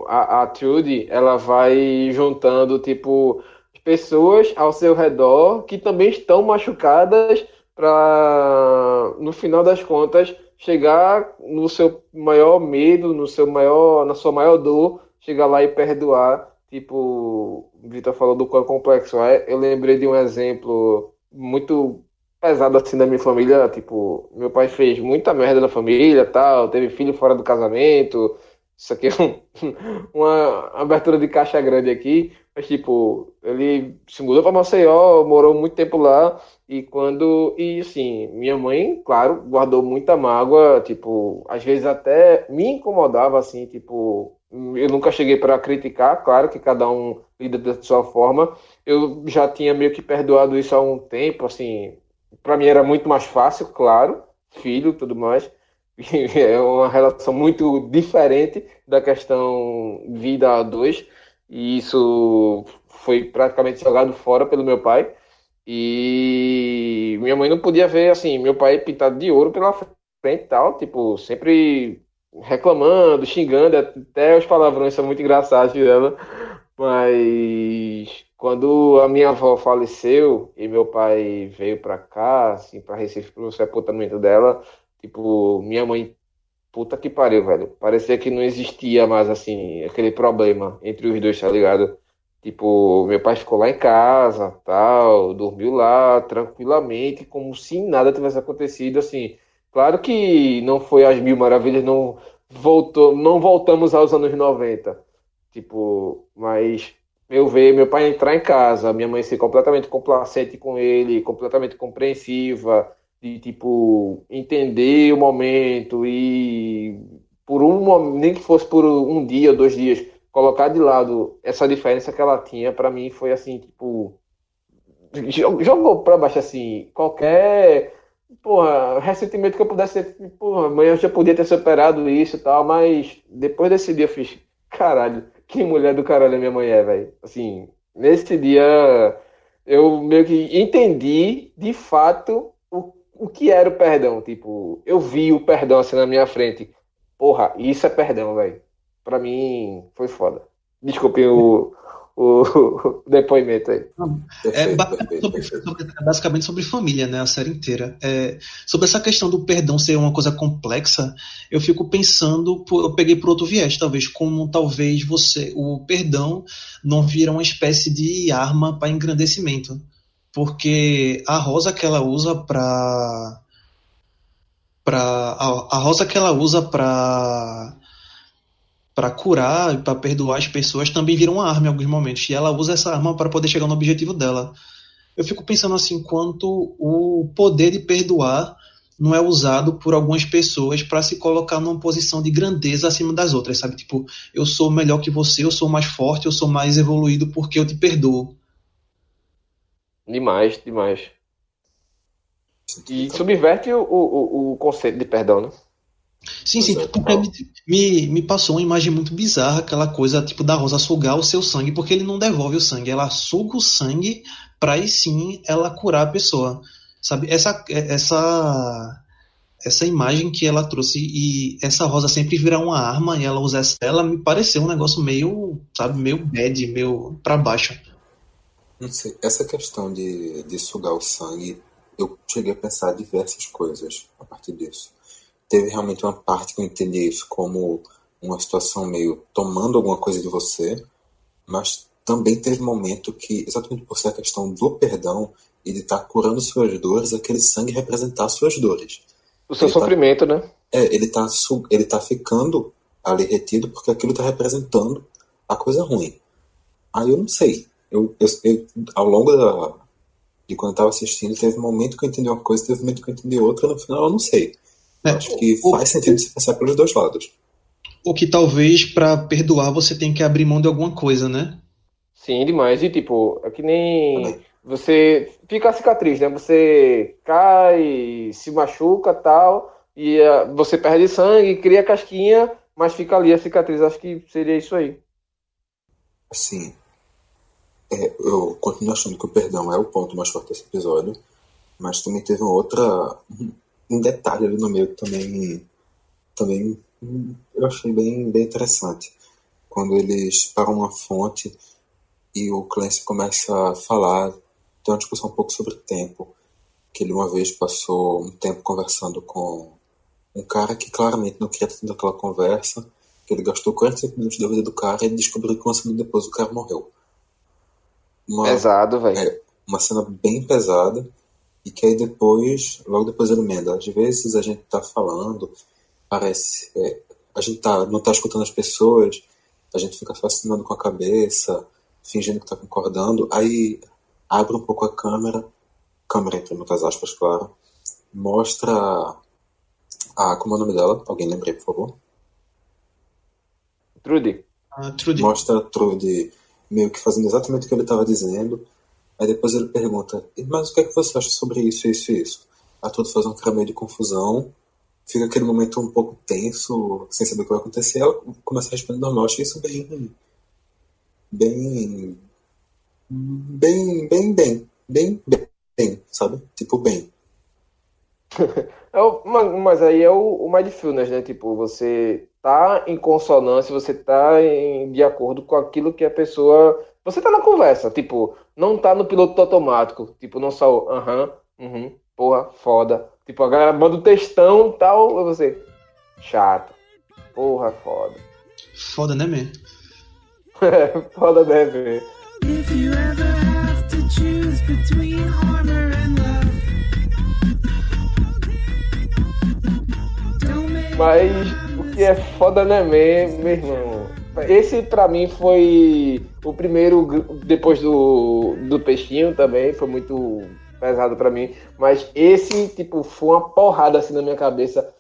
a, a Trudy, ela vai juntando, tipo, pessoas ao seu redor que também estão machucadas para, no final das contas, chegar no seu maior medo, no seu maior, na sua maior dor, chegar lá e perdoar. Tipo, o Vitor falou do quão complexo é. Eu lembrei de um exemplo muito pesado assim da minha família. Tipo, meu pai fez muita merda na família, tal, teve filho fora do casamento. Isso aqui é um, uma abertura de caixa grande aqui. Mas, tipo, ele se mudou para Maceió, morou muito tempo lá. E quando. E, assim, minha mãe, claro, guardou muita mágoa. Tipo, às vezes até me incomodava, assim, tipo. Eu nunca cheguei para criticar, claro que cada um lida da sua forma. Eu já tinha meio que perdoado isso há um tempo, assim. Para mim era muito mais fácil, claro, filho tudo mais. é uma relação muito diferente da questão vida a dois, e isso foi praticamente jogado fora pelo meu pai. E minha mãe não podia ver assim, meu pai pintado de ouro pela frente e tal, tipo, sempre reclamando, xingando, até os palavrões são muito engraçados dela. Mas quando a minha avó faleceu e meu pai veio para cá, assim, para Recife pro sepultamento dela, tipo, minha mãe, puta que pariu, velho. Parecia que não existia mais, assim, aquele problema entre os dois, tá ligado? Tipo, meu pai ficou lá em casa, tal, dormiu lá tranquilamente, como se nada tivesse acontecido, assim. Claro que não foi às mil maravilhas, não voltou, não voltamos aos anos 90. Tipo, mas eu ver meu pai entrar em casa, minha mãe ser completamente complacente com ele, completamente compreensiva, de tipo entender o momento e por um nem que fosse por um dia, dois dias, colocar de lado essa diferença que ela tinha, para mim foi assim, tipo. Jogou para baixo assim, qualquer. Porra, ressentimento que eu pudesse ter. Porra, amanhã eu já podia ter superado isso e tal, mas depois desse dia eu fiz. Caralho, que mulher do caralho minha mulher, velho. Assim, nesse dia eu meio que entendi de fato o, que era o perdão. Tipo, eu vi o perdão assim na minha frente. Porra, isso é perdão, velho para mim foi foda. Desculpe o, o, o depoimento aí. É, é basicamente sobre família, né? A série inteira. É, sobre essa questão do perdão ser uma coisa complexa, eu fico pensando, eu peguei por outro viés, talvez, como talvez você, o perdão não vira uma espécie de arma para engrandecimento. Porque a rosa que ela usa para para a, a rosa que ela usa para para curar e para perdoar as pessoas também vira uma arma em alguns momentos. E ela usa essa arma para poder chegar no objetivo dela. Eu fico pensando assim, quanto o poder de perdoar não é usado por algumas pessoas para se colocar numa posição de grandeza acima das outras, sabe? Tipo, eu sou melhor que você, eu sou mais forte, eu sou mais evoluído porque eu te perdoo. Demais, demais. E subverte o, o, o conceito de perdão, né? Sim, sim. Porque me, me passou uma imagem muito bizarra, aquela coisa tipo da Rosa sugar o seu sangue, porque ele não devolve o sangue, ela suga o sangue para aí sim ela curar a pessoa. Sabe? Essa, essa, essa imagem que ela trouxe e essa rosa sempre virar uma arma e ela usar ela me pareceu um negócio meio, sabe, meio bad, meio para baixo. Não sei, essa questão de, de sugar o sangue, eu cheguei a pensar diversas coisas a partir disso teve realmente uma parte que eu entendi isso como uma situação meio tomando alguma coisa de você, mas também teve momento que, exatamente por ser a questão do perdão e de estar tá curando suas dores, aquele sangue representar suas dores. O seu ele tá sofrimento, tá, né? É, ele está ele tá ficando ali retido porque aquilo está representando a coisa ruim. Aí eu não sei. Eu, eu, eu ao longo da, de quando eu estava assistindo, teve um momento que eu entendi uma coisa, teve um momento que eu entendi outra, no final eu não sei. É, Acho que o, faz sentido se pensar pelos dois lados. O que talvez para perdoar você tem que abrir mão de alguma coisa, né? Sim, demais. E tipo, é que nem você fica a cicatriz, né? Você cai, se machuca tal, e uh, você perde sangue, cria casquinha, mas fica ali a cicatriz. Acho que seria isso aí. Sim. É, eu continuo achando que o perdão é o ponto mais forte desse episódio, mas também teve uma outra um detalhe ali no meio que também, também eu achei bem, bem interessante. Quando eles param uma fonte e o Clancy começa a falar, tem uma discussão um pouco sobre tempo, que ele uma vez passou um tempo conversando com um cara que claramente não queria ter tido aquela conversa, que ele gastou 45 minutos da vida do cara e descobriu que uma semana depois o cara morreu. Uma, Pesado, velho. É, uma cena bem pesada e que aí depois, logo depois ele emenda. Às vezes a gente tá falando, parece. É, a gente tá, não tá escutando as pessoas, a gente fica fascinando com a cabeça, fingindo que tá concordando, aí abre um pouco a câmera, câmera entre muitas aspas, claro, mostra a. Como é o nome dela? Alguém lembrei, por favor? Trudy. Ah, Trudy. Mostra a Trudy meio que fazendo exatamente o que ele estava dizendo Aí depois ele pergunta, mas o que é que você acha sobre isso, isso e isso? A tudo faz um meio de confusão fica aquele momento um pouco tenso, sem saber o que vai acontecer, ela começa a responder normal. Achei isso bem. bem. bem, bem, bem, bem, bem, sabe? Tipo, bem. É o- mas, mas aí é o, o mindfulness, né? Tipo, você tá em consonância, você tá em, de acordo com aquilo que a pessoa. Você tá na conversa, tipo, não tá no piloto automático. Tipo, não só aham, uhum, porra, foda. Tipo, a galera manda o textão e tal, e você. Chato. Porra, foda. Foda, né, man? foda, né, velho? If you ever have to choose between armor and love, don't make Mas que é foda, né, man, meu irmão? Esse pra mim foi o primeiro, depois do, do Peixinho também, foi muito pesado pra mim. Mas esse, tipo, foi uma porrada assim na minha cabeça.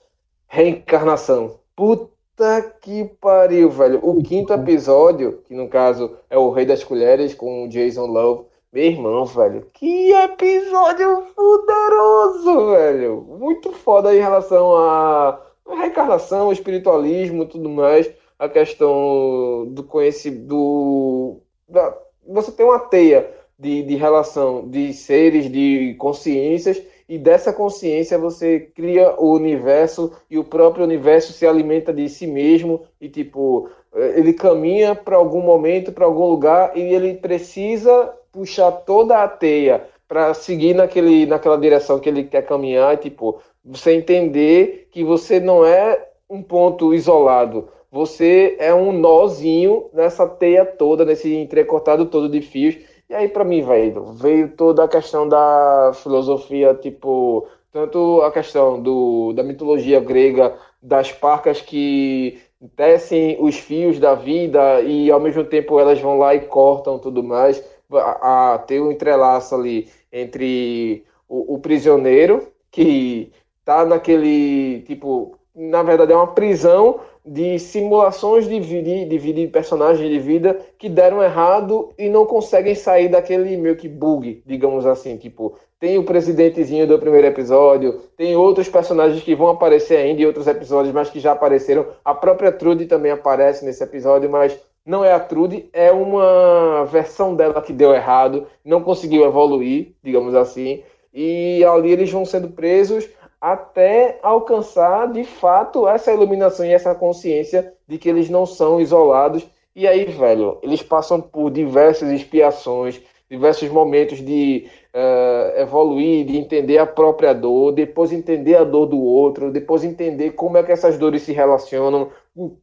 Reencarnação. Puta que pariu, velho. O quinto episódio, que no caso é o Rei das Colheres com o Jason Love. Meu irmão, velho. Que episódio poderoso, velho. Muito foda em relação a a reencarnação, espiritualismo e tudo mais, a questão do conhecimento, do, da- você tem uma teia de, de relação de seres, de consciências, e dessa consciência você cria o universo, e o próprio universo se alimenta de si mesmo, e tipo, eh, ele caminha para algum momento, para algum lugar, e ele precisa puxar toda a teia para seguir naquele, naquela direção que ele quer caminhar, e, tipo, você entender que você não é um ponto isolado, você é um nozinho nessa teia toda, nesse entrecortado todo de fios. E aí, pra mim, velho, veio toda a questão da filosofia, tipo, tanto a questão do, da mitologia grega, das parcas que tecem os fios da vida e ao mesmo tempo elas vão lá e cortam tudo mais. A, a, ter um entrelaço ali entre o, o prisioneiro, que tá naquele, tipo, na verdade é uma prisão de simulações de vida, de vida de personagens de vida que deram errado e não conseguem sair daquele meio que bug, digamos assim, tipo, tem o presidentezinho do primeiro episódio, tem outros personagens que vão aparecer ainda em outros episódios, mas que já apareceram. A própria Trudy também aparece nesse episódio, mas não é a Trudy, é uma versão dela que deu errado, não conseguiu evoluir, digamos assim, e ali eles vão sendo presos até alcançar de fato essa iluminação e essa consciência de que eles não são isolados. E aí, velho, eles passam por diversas expiações, diversos momentos de uh, evoluir, de entender a própria dor, depois entender a dor do outro, depois entender como é que essas dores se relacionam,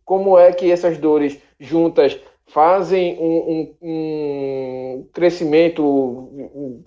como é que essas dores juntas fazem um, um, um crescimento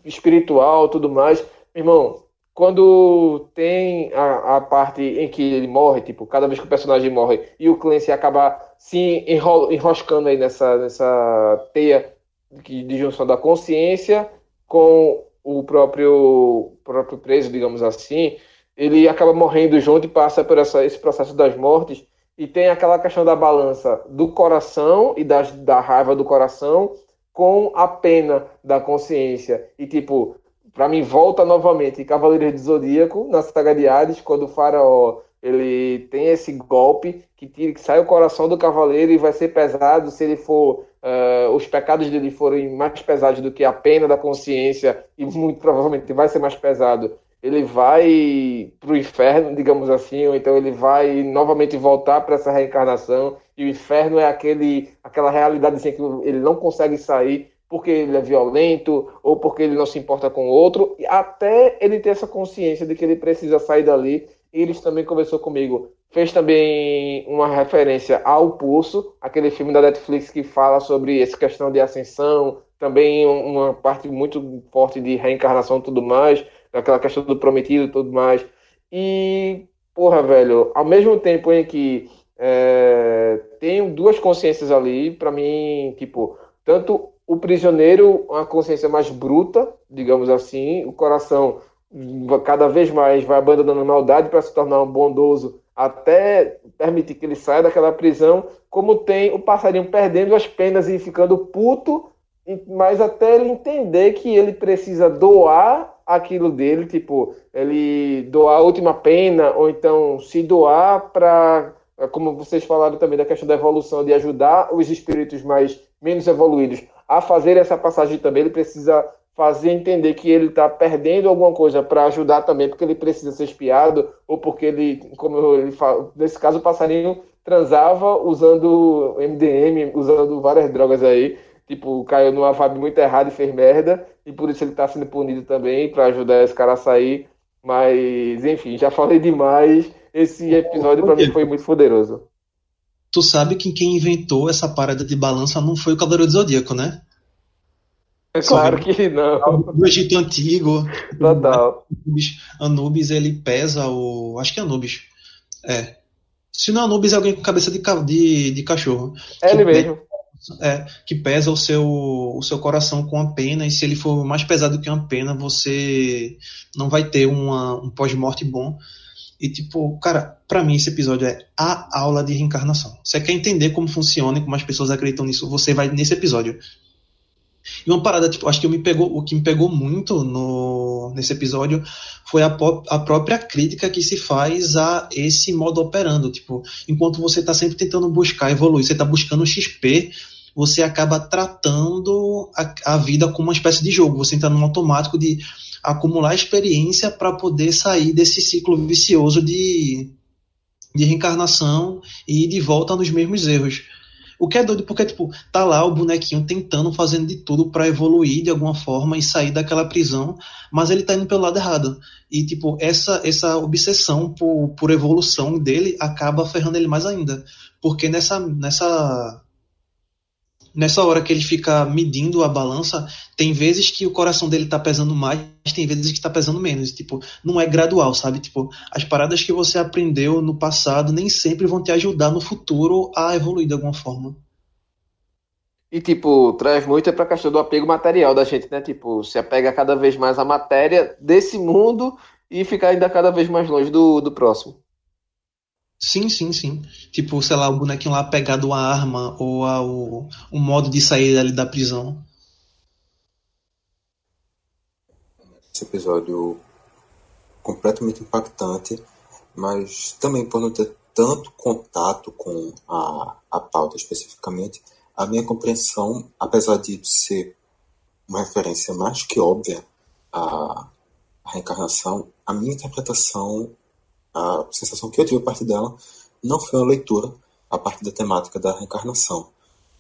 espiritual, tudo mais. Irmão, quando tem a, a, parte em que ele morre, tipo, cada vez que o personagem morre e o Clancy acaba se enro enroscando aí nessa, nessa teia de, de junção da consciência com o próprio, próprio preso, digamos assim, ele acaba morrendo junto e passa por essa, esse processo das mortes e tem aquela questão da balança do coração e da, da raiva do coração com a pena da consciência. E, tipo, para mim, volta novamente Cavaleiros do Zodíaco, na saga de Hades, quando o faraó ele tem esse golpe que, tira, que sai o coração do cavaleiro e vai ser pesado. Se ele for uh, os pecados dele forem mais pesados do que a pena da consciência e muito provavelmente vai ser mais pesado ele vai para o inferno digamos assim ou então ele vai novamente voltar para essa reencarnação e o inferno é aquele aquela realidade assim, que ele não consegue sair porque ele é violento ou porque ele não se importa com o outro até ele ter essa consciência de que ele precisa sair dali eles também conversou comigo. Fez também uma referência ao Pulso, aquele filme da Netflix que fala sobre essa questão de ascensão, também uma parte muito forte de reencarnação e tudo mais, aquela questão do prometido e tudo mais. E, porra, velho, ao mesmo tempo em que é, tem duas consciências ali, para mim, tipo, tanto o prisioneiro, uma consciência mais bruta, digamos assim, o coração cada vez mais vai abandonando a maldade para se tornar um bondoso até permitir que ele saia daquela prisão, como tem o passarinho perdendo as penas e ficando puto mas até ele entender que ele precisa doar aquilo dele, tipo, ele doar a última pena, ou então se doar para, como vocês falaram também da questão da evolução, de ajudar os espíritos mais menos evoluídos a fazer essa passagem também, ele precisa fazer entender que ele está perdendo alguma coisa para ajudar também, porque ele precisa ser espiado, ou porque ele, como ele fala, nesse caso o passarinho transava usando MDM, usando várias drogas aí, tipo, caiu numa vibe muito errada e fez merda, e por isso ele tá sendo punido também, para ajudar esse cara a sair. Mas, enfim, já falei demais. Esse episódio para mim foi muito poderoso. Tu sabe que quem inventou essa parada de balança não foi o Cavaleiro do Zodíaco, né? É claro que não. Do Egito Antigo. Total. Anubis, Anubis, ele pesa o. Acho que é Anubis. É. Se não é Anubis, é alguém com cabeça de, de, de cachorro. É ele mesmo. É, que pesa o seu, o seu coração com a pena, e se ele for mais pesado que uma pena, você não vai ter uma, um pós-morte bom. E, tipo, cara, pra mim esse episódio é a aula de reencarnação. Você quer entender como funciona e como as pessoas acreditam nisso, você vai nesse episódio. E uma parada, tipo, acho que me pegou, o que me pegou muito no, nesse episódio foi a, a própria crítica que se faz a esse modo operando. Tipo, enquanto você está sempre tentando buscar evoluir, você está buscando XP, você acaba tratando a, a vida como uma espécie de jogo. Você entra num automático de acumular experiência para poder sair desse ciclo vicioso de, de reencarnação e de volta nos mesmos erros. O que é doido porque, tipo, tá lá o bonequinho tentando, fazendo de tudo para evoluir de alguma forma e sair daquela prisão, mas ele tá indo pelo lado errado. E, tipo, essa, essa obsessão por, por evolução dele acaba ferrando ele mais ainda. Porque nessa, nessa, nessa hora que ele fica medindo a balança, tem vezes que o coração dele tá pesando mais, tem vezes que tá pesando menos. Tipo, não é gradual, sabe? Tipo, as paradas que você aprendeu no passado nem sempre vão te ajudar no futuro a evoluir de alguma forma. E, tipo, traz muito para a questão do apego material da gente, né? Tipo, se apega cada vez mais à matéria desse mundo e ficar ainda cada vez mais longe do, do próximo. Sim, sim, sim. Tipo, sei lá, o bonequinho lá pegado à arma ou ao o modo de sair ali da prisão. Esse episódio completamente impactante, mas também por não ter tanto contato com a, a pauta especificamente, a minha compreensão, apesar de ser uma referência mais que óbvia à, à reencarnação, a minha interpretação, a sensação que eu tive a partir dela, não foi uma leitura a partir da temática da reencarnação.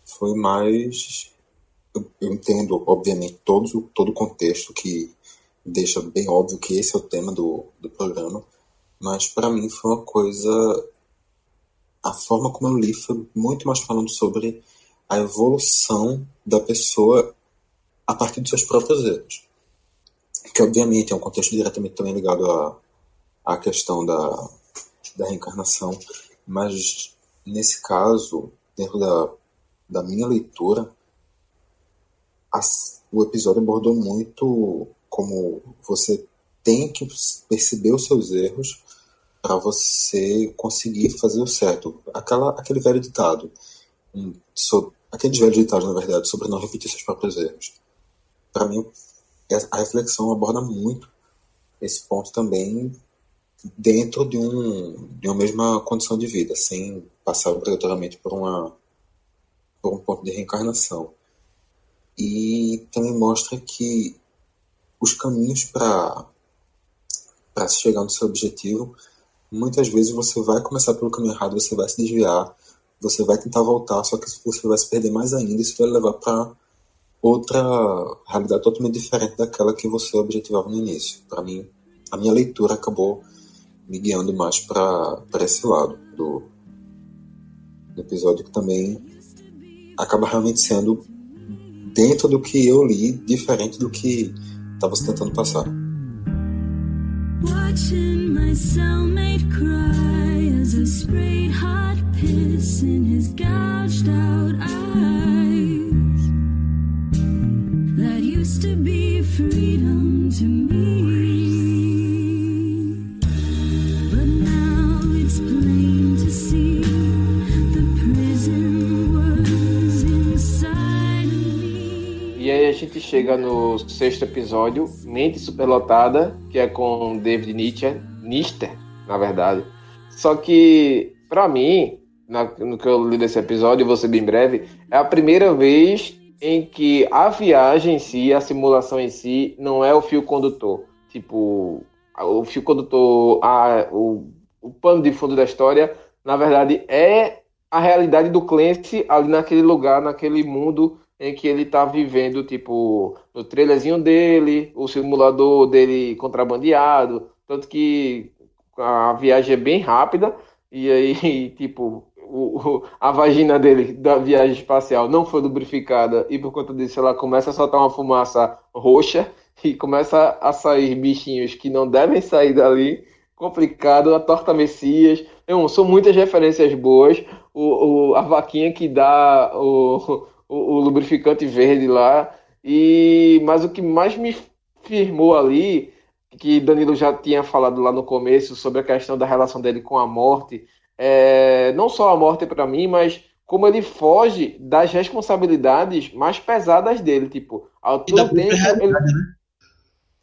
Foi mais. Eu, eu entendo, obviamente, todo, todo o contexto que deixa bem óbvio que esse é o tema do, do programa, mas para mim foi uma coisa. A forma como eu li foi muito mais falando sobre a evolução da pessoa a partir dos seus próprios erros. Que, obviamente, é um contexto diretamente também ligado à, à questão da, da reencarnação, mas nesse caso, dentro da, da minha leitura, o episódio abordou muito como você tem que perceber os seus erros para você conseguir fazer o certo. Aquela, aquele velho ditado, um, so- aqueles velhos ditados, na verdade, sobre não repetir seus próprios erros. Para mim, a reflexão aborda muito esse ponto também dentro de, um, de uma mesma condição de vida, sem passar obrigatoriamente por, uma, por um ponto de reencarnação. E também mostra que os caminhos para se chegar no seu objetivo, muitas vezes você vai começar pelo caminho errado, você vai se desviar, você vai tentar voltar, só que você vai se perder mais ainda, isso vai levar para outra realidade totalmente diferente daquela que você objetivava no início. Para mim, a minha leitura acabou me guiando mais para esse lado do, do episódio, que também acaba realmente sendo dentro do que eu li, diferente do que estava se tentando passar. Watching my cellmate cry as I sprayed hot piss in his gouged out eyes. That used to be freedom to me. Gente chega no sexto episódio, Mente Superlotada, que é com David Nietzsche, Nister, na verdade. Só que, pra mim, na- no que eu li desse episódio, vou ser bem breve, é a primeira vez em que a viagem em si, a simulação em si, não é o fio condutor. Tipo, o fio condutor, a, o, o pano de fundo da história, na verdade, é a realidade do Clancy ali naquele lugar, naquele mundo em que ele tá vivendo, tipo, no trailerzinho dele, o simulador dele contrabandeado, tanto que a viagem é bem rápida, e aí, tipo, o, a vagina dele da viagem espacial não foi lubrificada, e por conta disso ela começa a soltar uma fumaça roxa, e começa a sair bichinhos que não devem sair dali, complicado, a torta Messias, Não, são muitas referências boas, o, o- a vaquinha que dá o, o, o lubrificante verde lá, e mas o que mais me firmou ali que Danilo já tinha falado lá no começo sobre a questão da relação dele com a morte, é, não só a morte para mim, mas como ele foge das responsabilidades mais pesadas dele, tipo, ao todo tempo ele... né?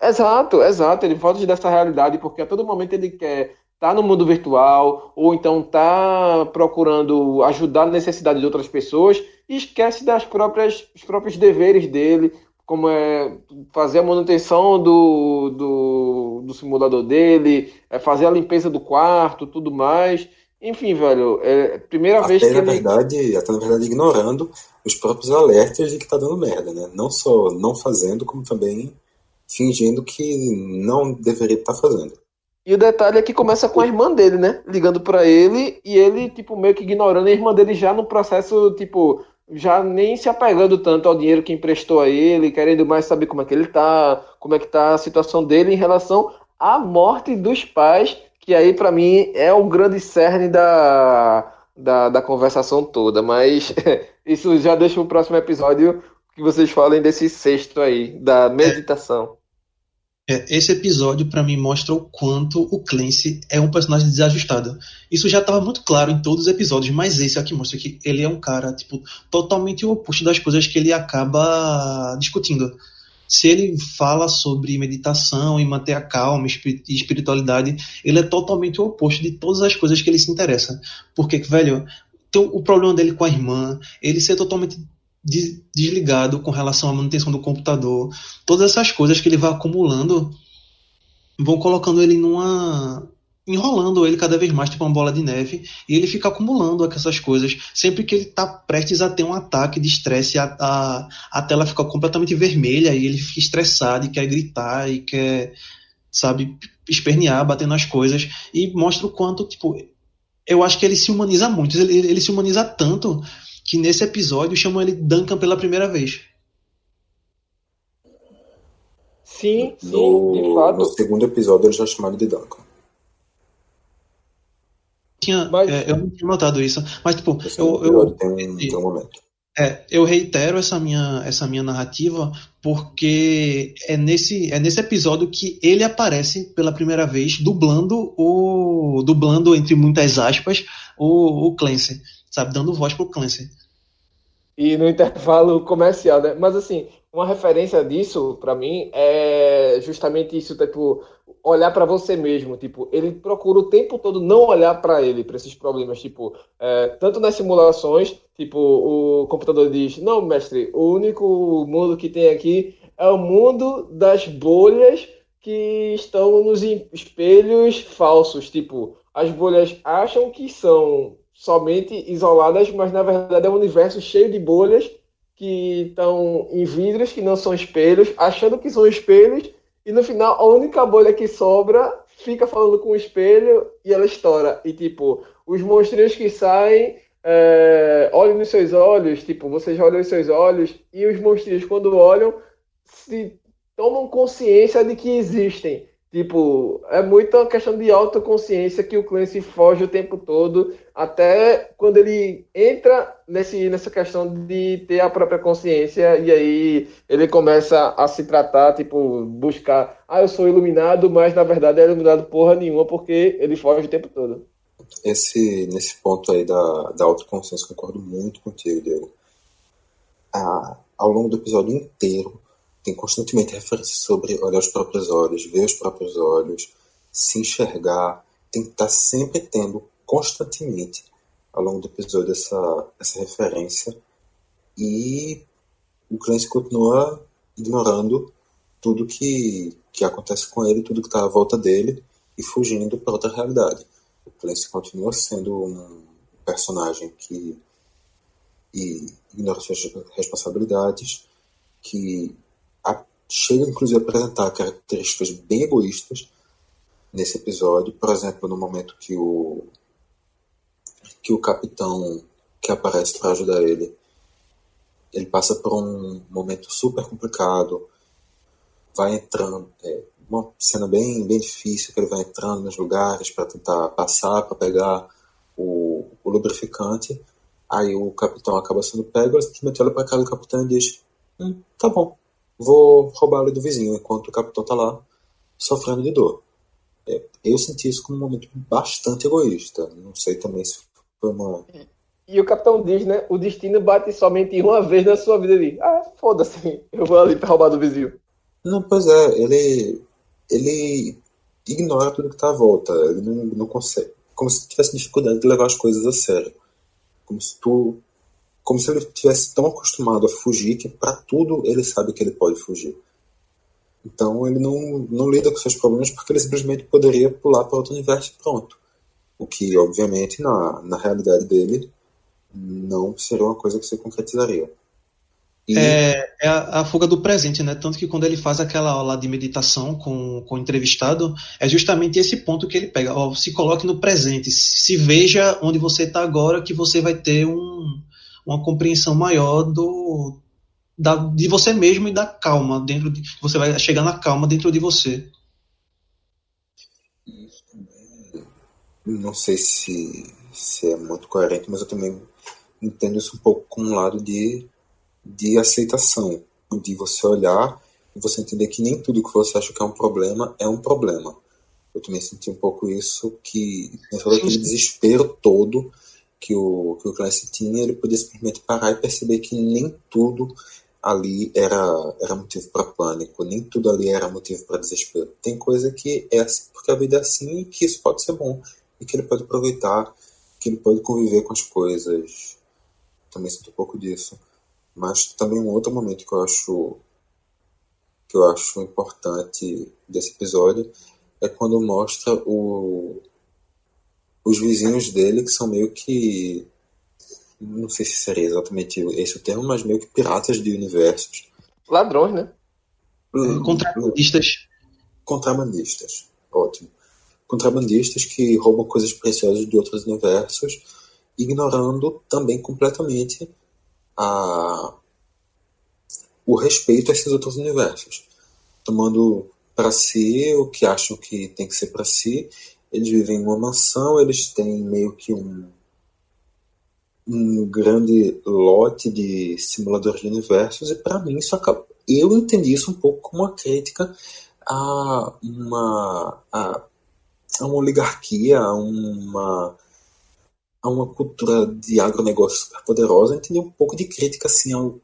Exato, exato, ele foge dessa realidade porque a todo momento ele quer estar no mundo virtual ou então tá procurando ajudar a necessidade de outras pessoas e esquece das próprias os próprios deveres dele, como é fazer a manutenção do, do, do simulador dele, é fazer a limpeza do quarto, tudo mais. Enfim, velho, é a primeira vez Até que na ele. verdade, até na verdade ignorando os próprios alertas de que tá dando merda, né? Não só não fazendo, como também fingindo que não deveria estar fazendo. E o detalhe é que começa com a irmã dele, né? Ligando pra ele e ele, tipo, meio que ignorando a irmã dele já no processo, tipo, já nem se apegando tanto ao dinheiro que emprestou a ele, querendo mais saber como é que ele tá, como é que tá a situação dele em relação à morte dos pais, que aí pra mim é o grande cerne da, da, da conversação toda. Mas isso já deixa o próximo episódio que vocês falem desse sexto aí, da meditação. É, esse episódio, pra mim, mostra o quanto o Clancy é um personagem desajustado. Isso já estava muito claro em todos os episódios, mas esse aqui mostra que ele é um cara, tipo, totalmente o oposto das coisas que ele acaba discutindo. Se ele fala sobre meditação e manter a calma e espiritualidade, ele é totalmente o oposto de todas as coisas que ele se interessa. Porque, velho, tem o problema dele com a irmã, ele ser totalmente desligado com relação à manutenção do computador, todas essas coisas que ele vai acumulando vão colocando ele numa. enrolando ele cada vez mais, tipo uma bola de neve, e ele fica acumulando essas coisas. Sempre que ele tá prestes a ter um ataque de estresse, a, a, a tela fica completamente vermelha e ele fica estressado e quer gritar e quer, sabe, espernear, bater nas coisas, e mostra o quanto, tipo. Eu acho que ele se humaniza muito, ele, ele se humaniza tanto que nesse episódio chamam ele Duncan pela primeira vez. Sim, sim, de No, fato. no segundo episódio eles já chamaram de Duncan. Tinha, Mas- é, eu não tinha notado isso, mas tipo, eu, eu, tem, tem um momento. é, eu reitero essa minha, essa minha narrativa porque é nesse, é nesse episódio que ele aparece pela primeira vez dublando o dublando entre muitas aspas o, o Clancy, sabe, dando voz pro Clancy. E no intervalo comercial, né? Mas assim, uma referência disso pra mim é justamente isso, tipo, olhar pra você mesmo, tipo, ele procura o tempo todo não olhar pra ele, pra esses problemas, tipo, é, tanto nas simulações, tipo, o computador diz: "Não, mestre, o único mundo que tem aqui é o mundo das bolhas que estão nos espelhos falsos, tipo, as bolhas acham que são somente isoladas, mas na verdade é um universo cheio de bolhas que estão em vidros que não são espelhos, achando que são espelhos, e no final a única bolha que sobra fica falando com o espelho e ela estoura. E tipo, os monstrinhos que saem é, olham nos seus olhos, tipo, vocês olham nos seus olhos, e os monstrinhos, quando olham, se tomam consciência de que existem. Tipo, é muito uma questão de autoconsciência que o Clancy foge o tempo todo, até quando ele entra nesse, nessa questão de ter a própria consciência, e aí ele começa a se tratar, tipo, buscar, ah, eu sou iluminado, mas na verdade é iluminado porra nenhuma, porque ele foge o tempo todo. Esse, nesse ponto aí da, da autoconsciência, concordo muito contigo, Diego. Ah, ao longo do episódio inteiro, tem constantemente referências sobre olhar os próprios olhos, ver os próprios olhos, se enxergar, tem que estar sempre tendo constantemente ao longo do episódio essa, essa referência e o Clancy continua ignorando tudo que, que acontece com ele, tudo que está à volta dele e fugindo para outra realidade. O Clancy continua sendo um personagem que ignora suas responsabilidades, que a, chega inclusive a apresentar características bem egoístas nesse episódio, por exemplo, no momento que o que o capitão que aparece para ajudar ele, ele passa por um momento super complicado, vai entrando, é uma cena bem bem difícil que ele vai entrando nos lugares para tentar passar, para pegar o, o lubrificante Aí o capitão acaba sendo pego, ele simplesmente olha pra cara do capitão e diz: hum, tá bom, vou roubar ali do vizinho, enquanto o capitão tá lá sofrendo de dor. É, eu senti isso como um momento bastante egoísta. Não sei também se foi uma. E o capitão diz, né? O destino bate somente uma vez na sua vida ali. Ah, foda-se, eu vou ali pra roubar do vizinho. Não, pois é, ele. Ele ignora tudo que tá à volta. Ele não, não consegue. Como se tivesse dificuldade de levar as coisas a sério. Como se tu, como se ele tivesse tão acostumado a fugir que para tudo ele sabe que ele pode fugir. Então ele não, não lida com seus problemas porque ele simplesmente poderia pular para outro universo e pronto. O que, obviamente, na, na realidade dele, não seria uma coisa que se concretizaria. E... É, é a, a, fuga do presente, né? Tanto que quando ele faz aquela aula de meditação com, com o entrevistado, é justamente esse ponto que ele pega. Ó, se coloque no presente, se veja onde você está agora, que você vai ter um, uma compreensão maior do, da, de você mesmo e da calma dentro de, você vai chegar na calma dentro de você. Não sei se, se é muito coerente, mas eu também entendo isso um pouco com um lado de de aceitação, de você olhar e você entender que nem tudo que você acha que é um problema é um problema. Eu também senti um pouco isso, que dentro daquele desespero todo que o, que o Clancy tinha, ele podia simplesmente parar e perceber que nem tudo ali era, era motivo para pânico, nem tudo ali era motivo para desespero. Tem coisa que é assim porque a vida é assim e que isso pode ser bom, e que ele pode aproveitar, que ele pode conviver com as coisas. Também sinto um pouco disso. Mas também um outro momento que eu acho que eu acho importante desse episódio é quando mostra o, os vizinhos dele que são meio que não sei se seria exatamente esse o termo, mas meio que piratas de universos. Ladrões, né? Contrabandistas. Contrabandistas, ótimo. Contrabandistas que roubam coisas preciosas de outros universos, ignorando também completamente a, o respeito a esses outros universos, tomando para si o que acham que tem que ser para si. Eles vivem em uma mansão, eles têm meio que um, um grande lote de simuladores de universos, e para mim isso acaba. Eu entendi isso um pouco como uma crítica a uma, a, a uma oligarquia, a uma a uma cultura de agronegócio super poderosa, entendi um pouco de crítica assim, ao,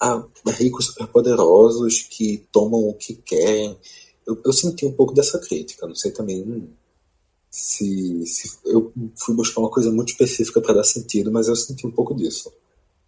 a ricos superpoderosos que tomam o que querem. Eu, eu, senti um pouco dessa crítica. Não sei também se, se eu fui buscar uma coisa muito específica para dar sentido, mas eu senti um pouco disso.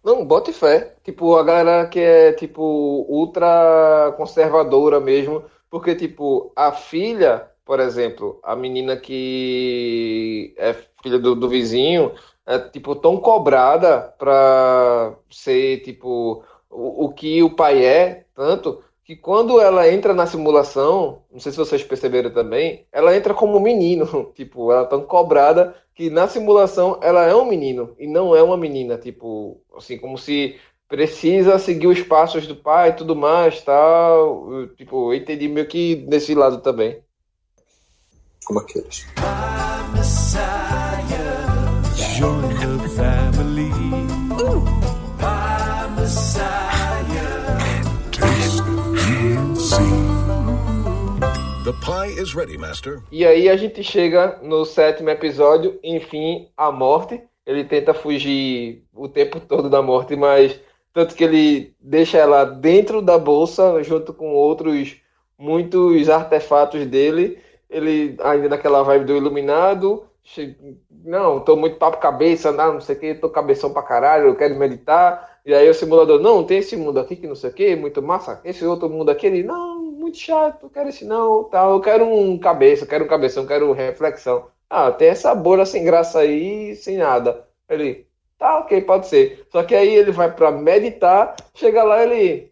Não, bote fé. Tipo, a galera que é, tipo, ultra conservadora mesmo, porque, tipo, a filha por exemplo, a menina que é filha do, do vizinho é tipo tão cobrada para ser tipo o, o que o pai é, tanto que quando ela entra na simulação, não sei se vocês perceberam também, ela entra como menino, tipo, ela é tão cobrada que na simulação ela é um menino e não é uma menina, tipo, assim, como se precisa seguir os passos do pai e tudo mais, tal, tipo, eu entendi meio que desse lado também como aqueles. The pie is ready, master. E aí a gente chega no sétimo episódio, enfim, a morte. Ele tenta fugir o tempo todo da morte, mas Tanto que ele deixa ela dentro da bolsa, junto com outros muitos artefatos dele. Ele ainda naquela vibe do iluminado. Não, tô muito papo cabeça, não, não sei o que, tô cabeção pra caralho, eu quero meditar. E aí o simulador, não, tem esse mundo aqui que não sei o que, muito massa. Esse outro mundo aqui, ele, não, muito chato, quero esse não, tal. Eu quero um cabeça, quero um cabeção, quero reflexão. Ah, tem essa bolha sem graça aí, sem nada. Ele, tá, ok, pode ser. Só que aí ele vai pra meditar, chega lá, ele,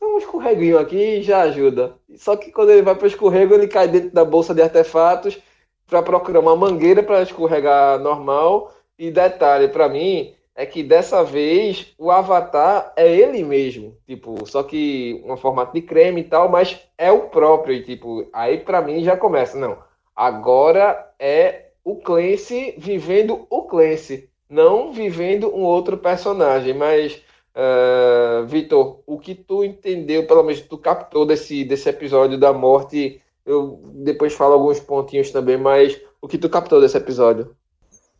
um escorreguinho aqui já ajuda. Só que quando ele vai pro escorrego, ele cai dentro da bolsa de artefatos para procurar uma mangueira para escorregar normal. E detalhe para mim é que dessa vez o avatar é ele mesmo, tipo, só que um formato de creme e tal, mas é o próprio e tipo, aí para mim já começa, não. Agora é o Clancy vivendo o Clancy, não vivendo um outro personagem, mas Uh, Vitor, o que tu entendeu, pelo menos tu captou desse, desse episódio da morte, eu depois falo alguns pontinhos também, mas o que tu captou desse episódio?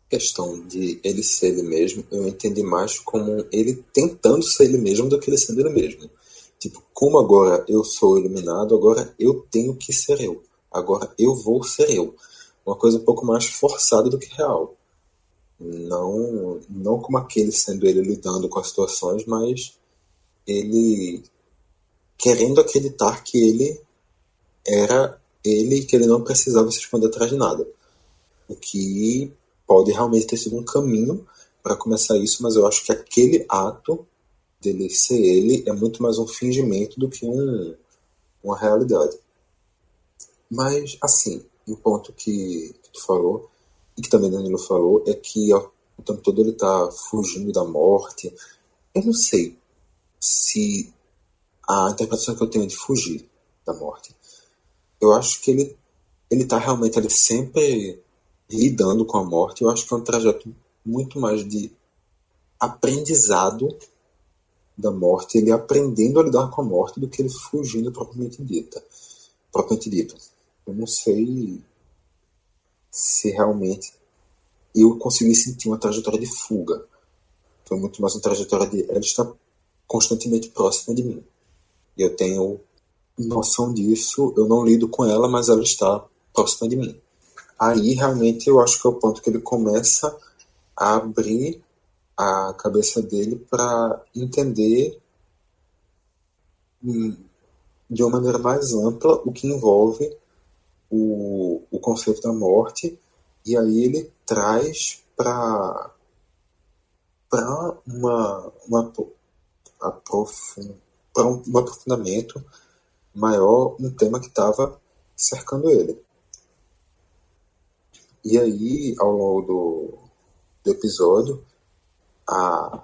questão de ele ser ele mesmo, eu entendi mais como ele tentando ser ele mesmo do que ele sendo ele mesmo. Tipo, como agora eu sou iluminado, agora eu tenho que ser eu. Agora eu vou ser eu. Uma coisa um pouco mais forçada do que real. Não, não como aquele sendo ele lidando com as situações, mas ele querendo acreditar que ele era ele que ele não precisava se esconder atrás de nada. O que pode realmente ter sido um caminho para começar isso, mas eu acho que aquele ato dele ser ele é muito mais um fingimento do que um, uma realidade. Mas, assim, um ponto que, que tu falou, e que também Danilo falou, é que ó, o tempo todo ele tá fugindo da morte. Eu não sei se a interpretação que eu tenho é de fugir da morte. Eu acho que ele, ele tá realmente ali sempre lidando com a morte, eu acho que é um trajeto muito mais de aprendizado da morte, ele aprendendo a lidar com a morte do que ele fugindo propriamente dita. Propriamente dito. Eu não sei se realmente eu consegui sentir uma trajetória de fuga. Foi muito mais uma trajetória de ela está constantemente próxima de mim. Eu tenho noção disso, eu não lido com ela, mas ela está próxima de mim aí realmente eu acho que é o ponto que ele começa a abrir a cabeça dele para entender hum, de uma maneira mais ampla o que envolve o, o conceito da morte e aí ele traz para para uma, uma aprofund, para um, um aprofundamento maior um tema que estava cercando ele. E aí, ao longo do, do episódio, a,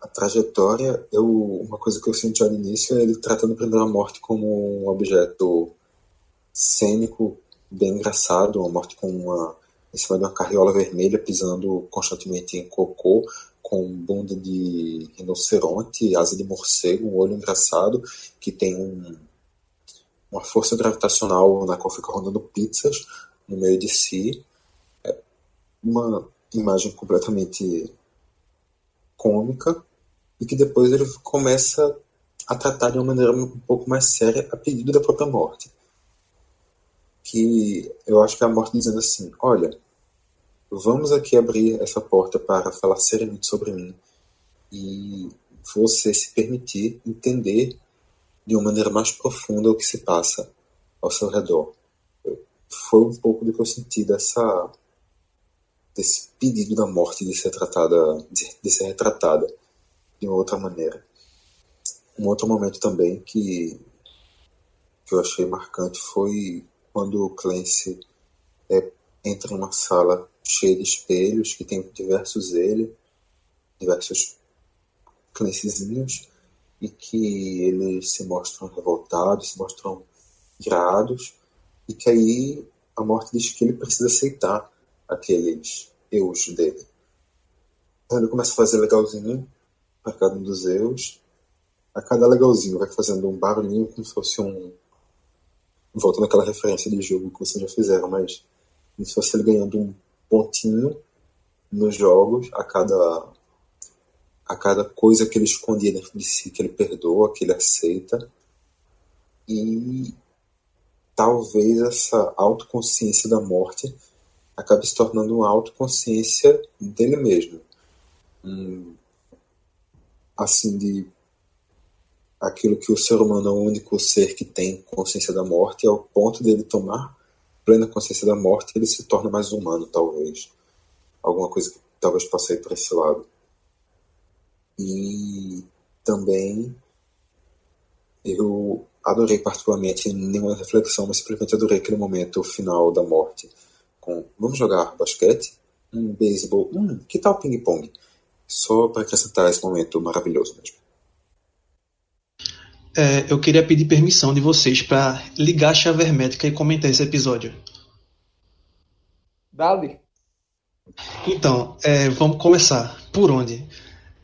a trajetória, eu, uma coisa que eu senti ao início é ele tratando primeiro a morte como um objeto cênico, bem engraçado, uma morte com uma, em cima de uma carriola vermelha, pisando constantemente em cocô, com bunda de rinoceronte, asa de morcego, um olho engraçado, que tem um, uma força gravitacional na qual fica rodando pizzas no meio de si, uma imagem completamente cômica e que depois ele começa a tratar de uma maneira um pouco mais séria a pedido da própria morte. Que eu acho que é a morte dizendo assim: olha, vamos aqui abrir essa porta para falar seriamente sobre mim e você se permitir entender de uma maneira mais profunda o que se passa ao seu redor. Foi um pouco do que eu senti dessa desse pedido da morte de ser tratada, de, ser retratada de outra maneira. Um outro momento também que, que eu achei marcante foi quando o Clancy é, entra numa sala cheia de espelhos que tem diversos ele, diversos Clancyzinhos, e que eles se mostram revoltados, se mostram irados, e que aí a morte diz que ele precisa aceitar aqueles eus dele. Então ele começa a fazer legalzinho para cada um dos eus. A cada legalzinho vai fazendo um barulhinho como se fosse um. Voltando àquela referência de jogo que vocês já fizeram, mas se fosse ele ganhando um pontinho nos jogos a cada, a cada coisa que ele escondia dentro de si, que ele perdoa, que ele aceita. E talvez essa autoconsciência da morte acabe se tornando uma autoconsciência dele mesmo. Um, assim, de aquilo que o ser humano é o único ser que tem consciência da morte, ao ponto dele tomar plena consciência da morte, ele se torna mais humano, talvez. Alguma coisa que talvez passe por esse lado. E também eu adorei particularmente, nenhuma reflexão, mas simplesmente adorei aquele momento final da morte. Com vamos jogar basquete, um beisebol, hum, que tal ping-pong? Só para acrescentar esse momento maravilhoso mesmo. É, eu queria pedir permissão de vocês para ligar a chave hermética e comentar esse episódio. Dali. Então, é, vamos começar. Por onde?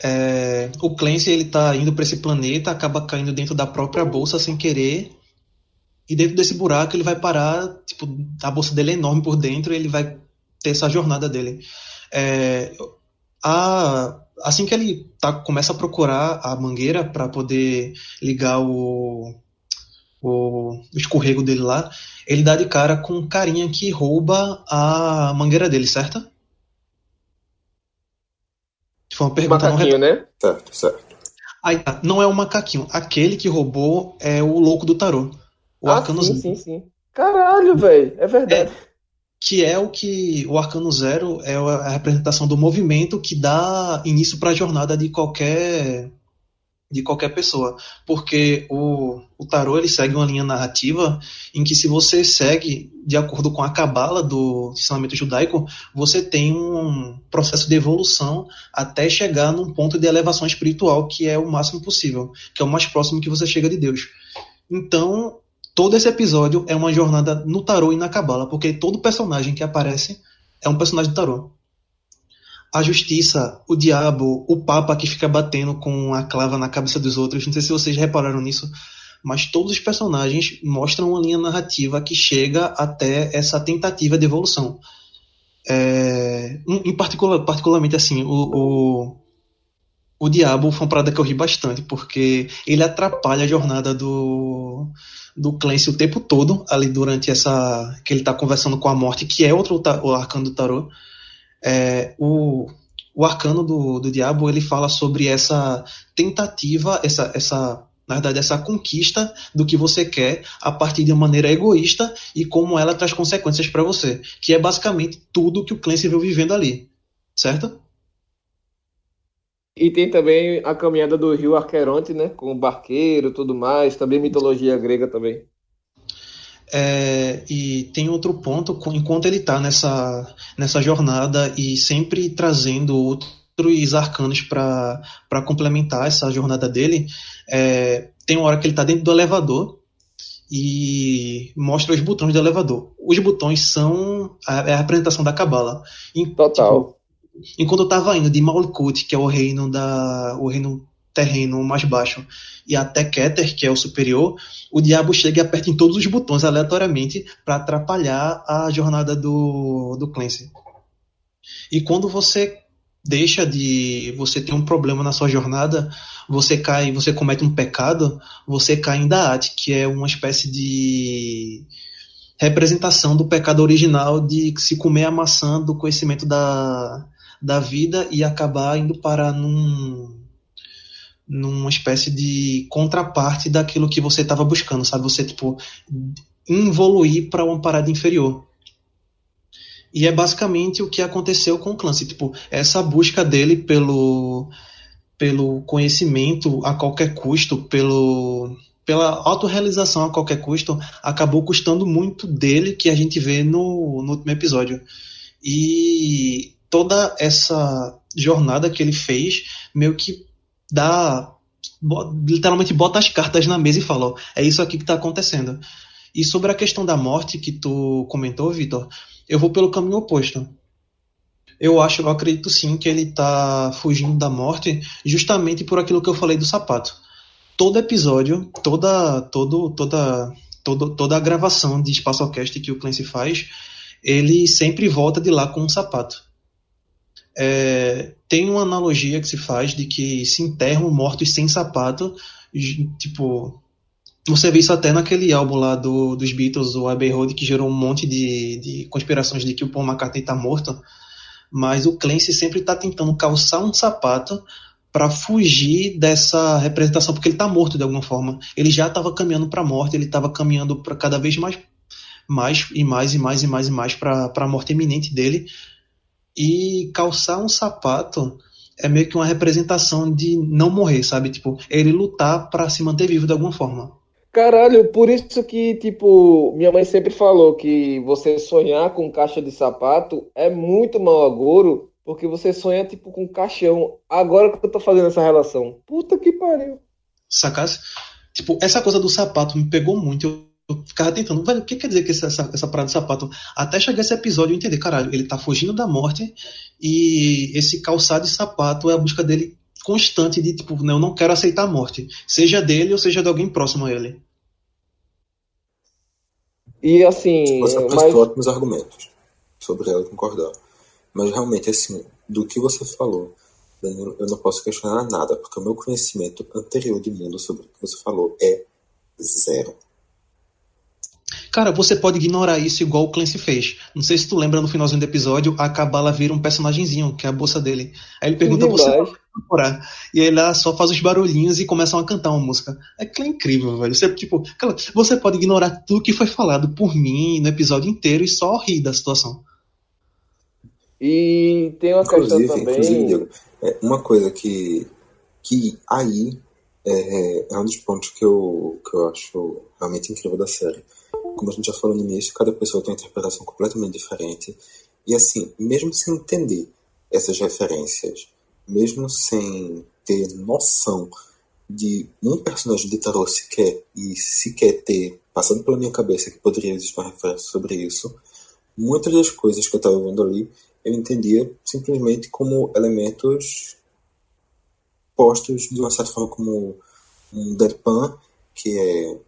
É, o Clancy ele tá indo para esse planeta, acaba caindo dentro da própria bolsa sem querer. E dentro desse buraco ele vai parar, tipo, a bolsa dele é enorme por dentro e ele vai ter essa jornada dele. É, a, assim que ele tá, começa a procurar a mangueira para poder ligar o, o, o escorrego dele lá, ele dá de cara com um carinha que rouba a mangueira dele, certo? Foi uma pergunta não Macaquinho, né? Certo, certo. Aí tá, não é o macaquinho. Aquele que roubou é o louco do tarô. O ah, Arcano sim, sim, sim. Caralho, velho. É verdade. Que é o que. O Arcano Zero é a representação do movimento que dá início para a jornada de qualquer. De qualquer pessoa. Porque o, o tarô ele segue uma linha narrativa em que, se você segue de acordo com a cabala do ensinamento judaico, você tem um processo de evolução até chegar num ponto de elevação espiritual que é o máximo possível, que é o mais próximo que você chega de Deus. Então, todo esse episódio é uma jornada no tarô e na cabala, porque todo personagem que aparece é um personagem do tarô. A justiça, o diabo, o papa que fica batendo com a clava na cabeça dos outros, não sei se vocês repararam nisso, mas todos os personagens mostram uma linha narrativa que chega até essa tentativa de evolução. É, em particular, particularmente assim, o, o, o Diabo foi uma parada que eu ri bastante, porque ele atrapalha a jornada do, do Clancy o tempo todo, ali durante essa. que ele tá conversando com a morte, que é outro o arcano do tarô. É, o, o arcano do, do Diabo ele fala sobre essa tentativa, essa, essa na verdade, essa conquista do que você quer a partir de uma maneira egoísta e como ela traz consequências para você, que é basicamente tudo que o Clancy veio vivendo ali, certo? E tem também a caminhada do rio Arqueronte, né? Com o barqueiro e tudo mais. Também mitologia grega também. É, e tem outro ponto, enquanto ele está nessa, nessa jornada e sempre trazendo outros arcanos para complementar essa jornada dele, é, tem uma hora que ele está dentro do elevador e mostra os botões do elevador. Os botões são a, é a representação da Cabala. Total. Enquanto eu tava indo de Malkuth, que é o reino da o reino terreno mais baixo, e até Keter, que é o superior, o diabo chega e aperta em todos os botões aleatoriamente para atrapalhar a jornada do, do Clancy. E quando você deixa de você tem um problema na sua jornada, você cai, você comete um pecado, você cai em Daat, que é uma espécie de representação do pecado original de se comer a maçã do conhecimento da, da vida e acabar indo parar num numa espécie de contraparte daquilo que você estava buscando, sabe? Você tipo evoluir para uma parada inferior. E é basicamente o que aconteceu com o Clancy, tipo, essa busca dele pelo pelo conhecimento a qualquer custo, pelo pela autorrealização a qualquer custo, acabou custando muito dele que a gente vê no, no último episódio. E toda essa jornada que ele fez meio que dá literalmente bota as cartas na mesa e fala, é isso aqui que está acontecendo. E sobre a questão da morte que tu comentou, Vitor, eu vou pelo caminho oposto. Eu acho, eu acredito sim que ele tá fugindo da morte justamente por aquilo que eu falei do sapato. Todo episódio, toda todo toda todo, toda a gravação de Espaçocast que o Clancy faz, ele sempre volta de lá com um sapato. É, tem uma analogia que se faz de que se enterram mortos sem sapato, tipo, você vê isso até naquele álbum lá do, dos Beatles, o Abbey Road, que gerou um monte de, de conspirações de que o Paul McCartney tá morto, mas o Clancy sempre tá tentando calçar um sapato para fugir dessa representação, porque ele tá morto de alguma forma. Ele já estava caminhando para a morte, ele estava caminhando para cada vez mais mais e mais e mais e mais e mais para a morte iminente dele. E calçar um sapato é meio que uma representação de não morrer, sabe? Tipo, ele lutar para se manter vivo de alguma forma. Caralho, por isso que, tipo, minha mãe sempre falou que você sonhar com caixa de sapato é muito mau agouro, porque você sonha, tipo, com caixão. Agora que eu tô fazendo essa relação. Puta que pariu. Sacasse? Tipo, essa coisa do sapato me pegou muito. Eu, ficava tentando, velho, o que quer dizer que essa, essa, essa parada do sapato? Até chegar esse episódio eu entender, caralho, ele tá fugindo da morte e esse calçado de sapato é a busca dele constante de, tipo, não, eu não quero aceitar a morte. Seja dele ou seja de alguém próximo a ele. E assim, Você mas ótimos argumentos sobre ela concordar. Mas realmente, assim, do que você falou, Danilo, eu não posso questionar nada, porque o meu conhecimento anterior de mundo sobre o que você falou é zero. Cara, você pode ignorar isso igual o Clancy fez. Não sei se tu lembra no finalzinho do episódio, a Kabbalah vira um personagemzinho, que é a bolsa dele. Aí ele pergunta, você incorporar? E aí ela só faz os barulhinhos e começam a cantar uma música. É que é incrível, velho. Você, tipo, cara, você pode ignorar tudo que foi falado por mim no episódio inteiro e só rir da situação. E tem uma questão Inclusive, inclusive também. Diego, é uma coisa que, que aí é, é um dos pontos que eu, que eu acho realmente incrível da série. Como a gente já falou no início, cada pessoa tem uma interpretação completamente diferente. E assim, mesmo sem entender essas referências, mesmo sem ter noção de um personagem de tarot sequer e sequer ter passado pela minha cabeça que poderia existir uma referência sobre isso, muitas das coisas que eu estava vendo ali eu entendia simplesmente como elementos postos de uma certa forma como um deadpan, que é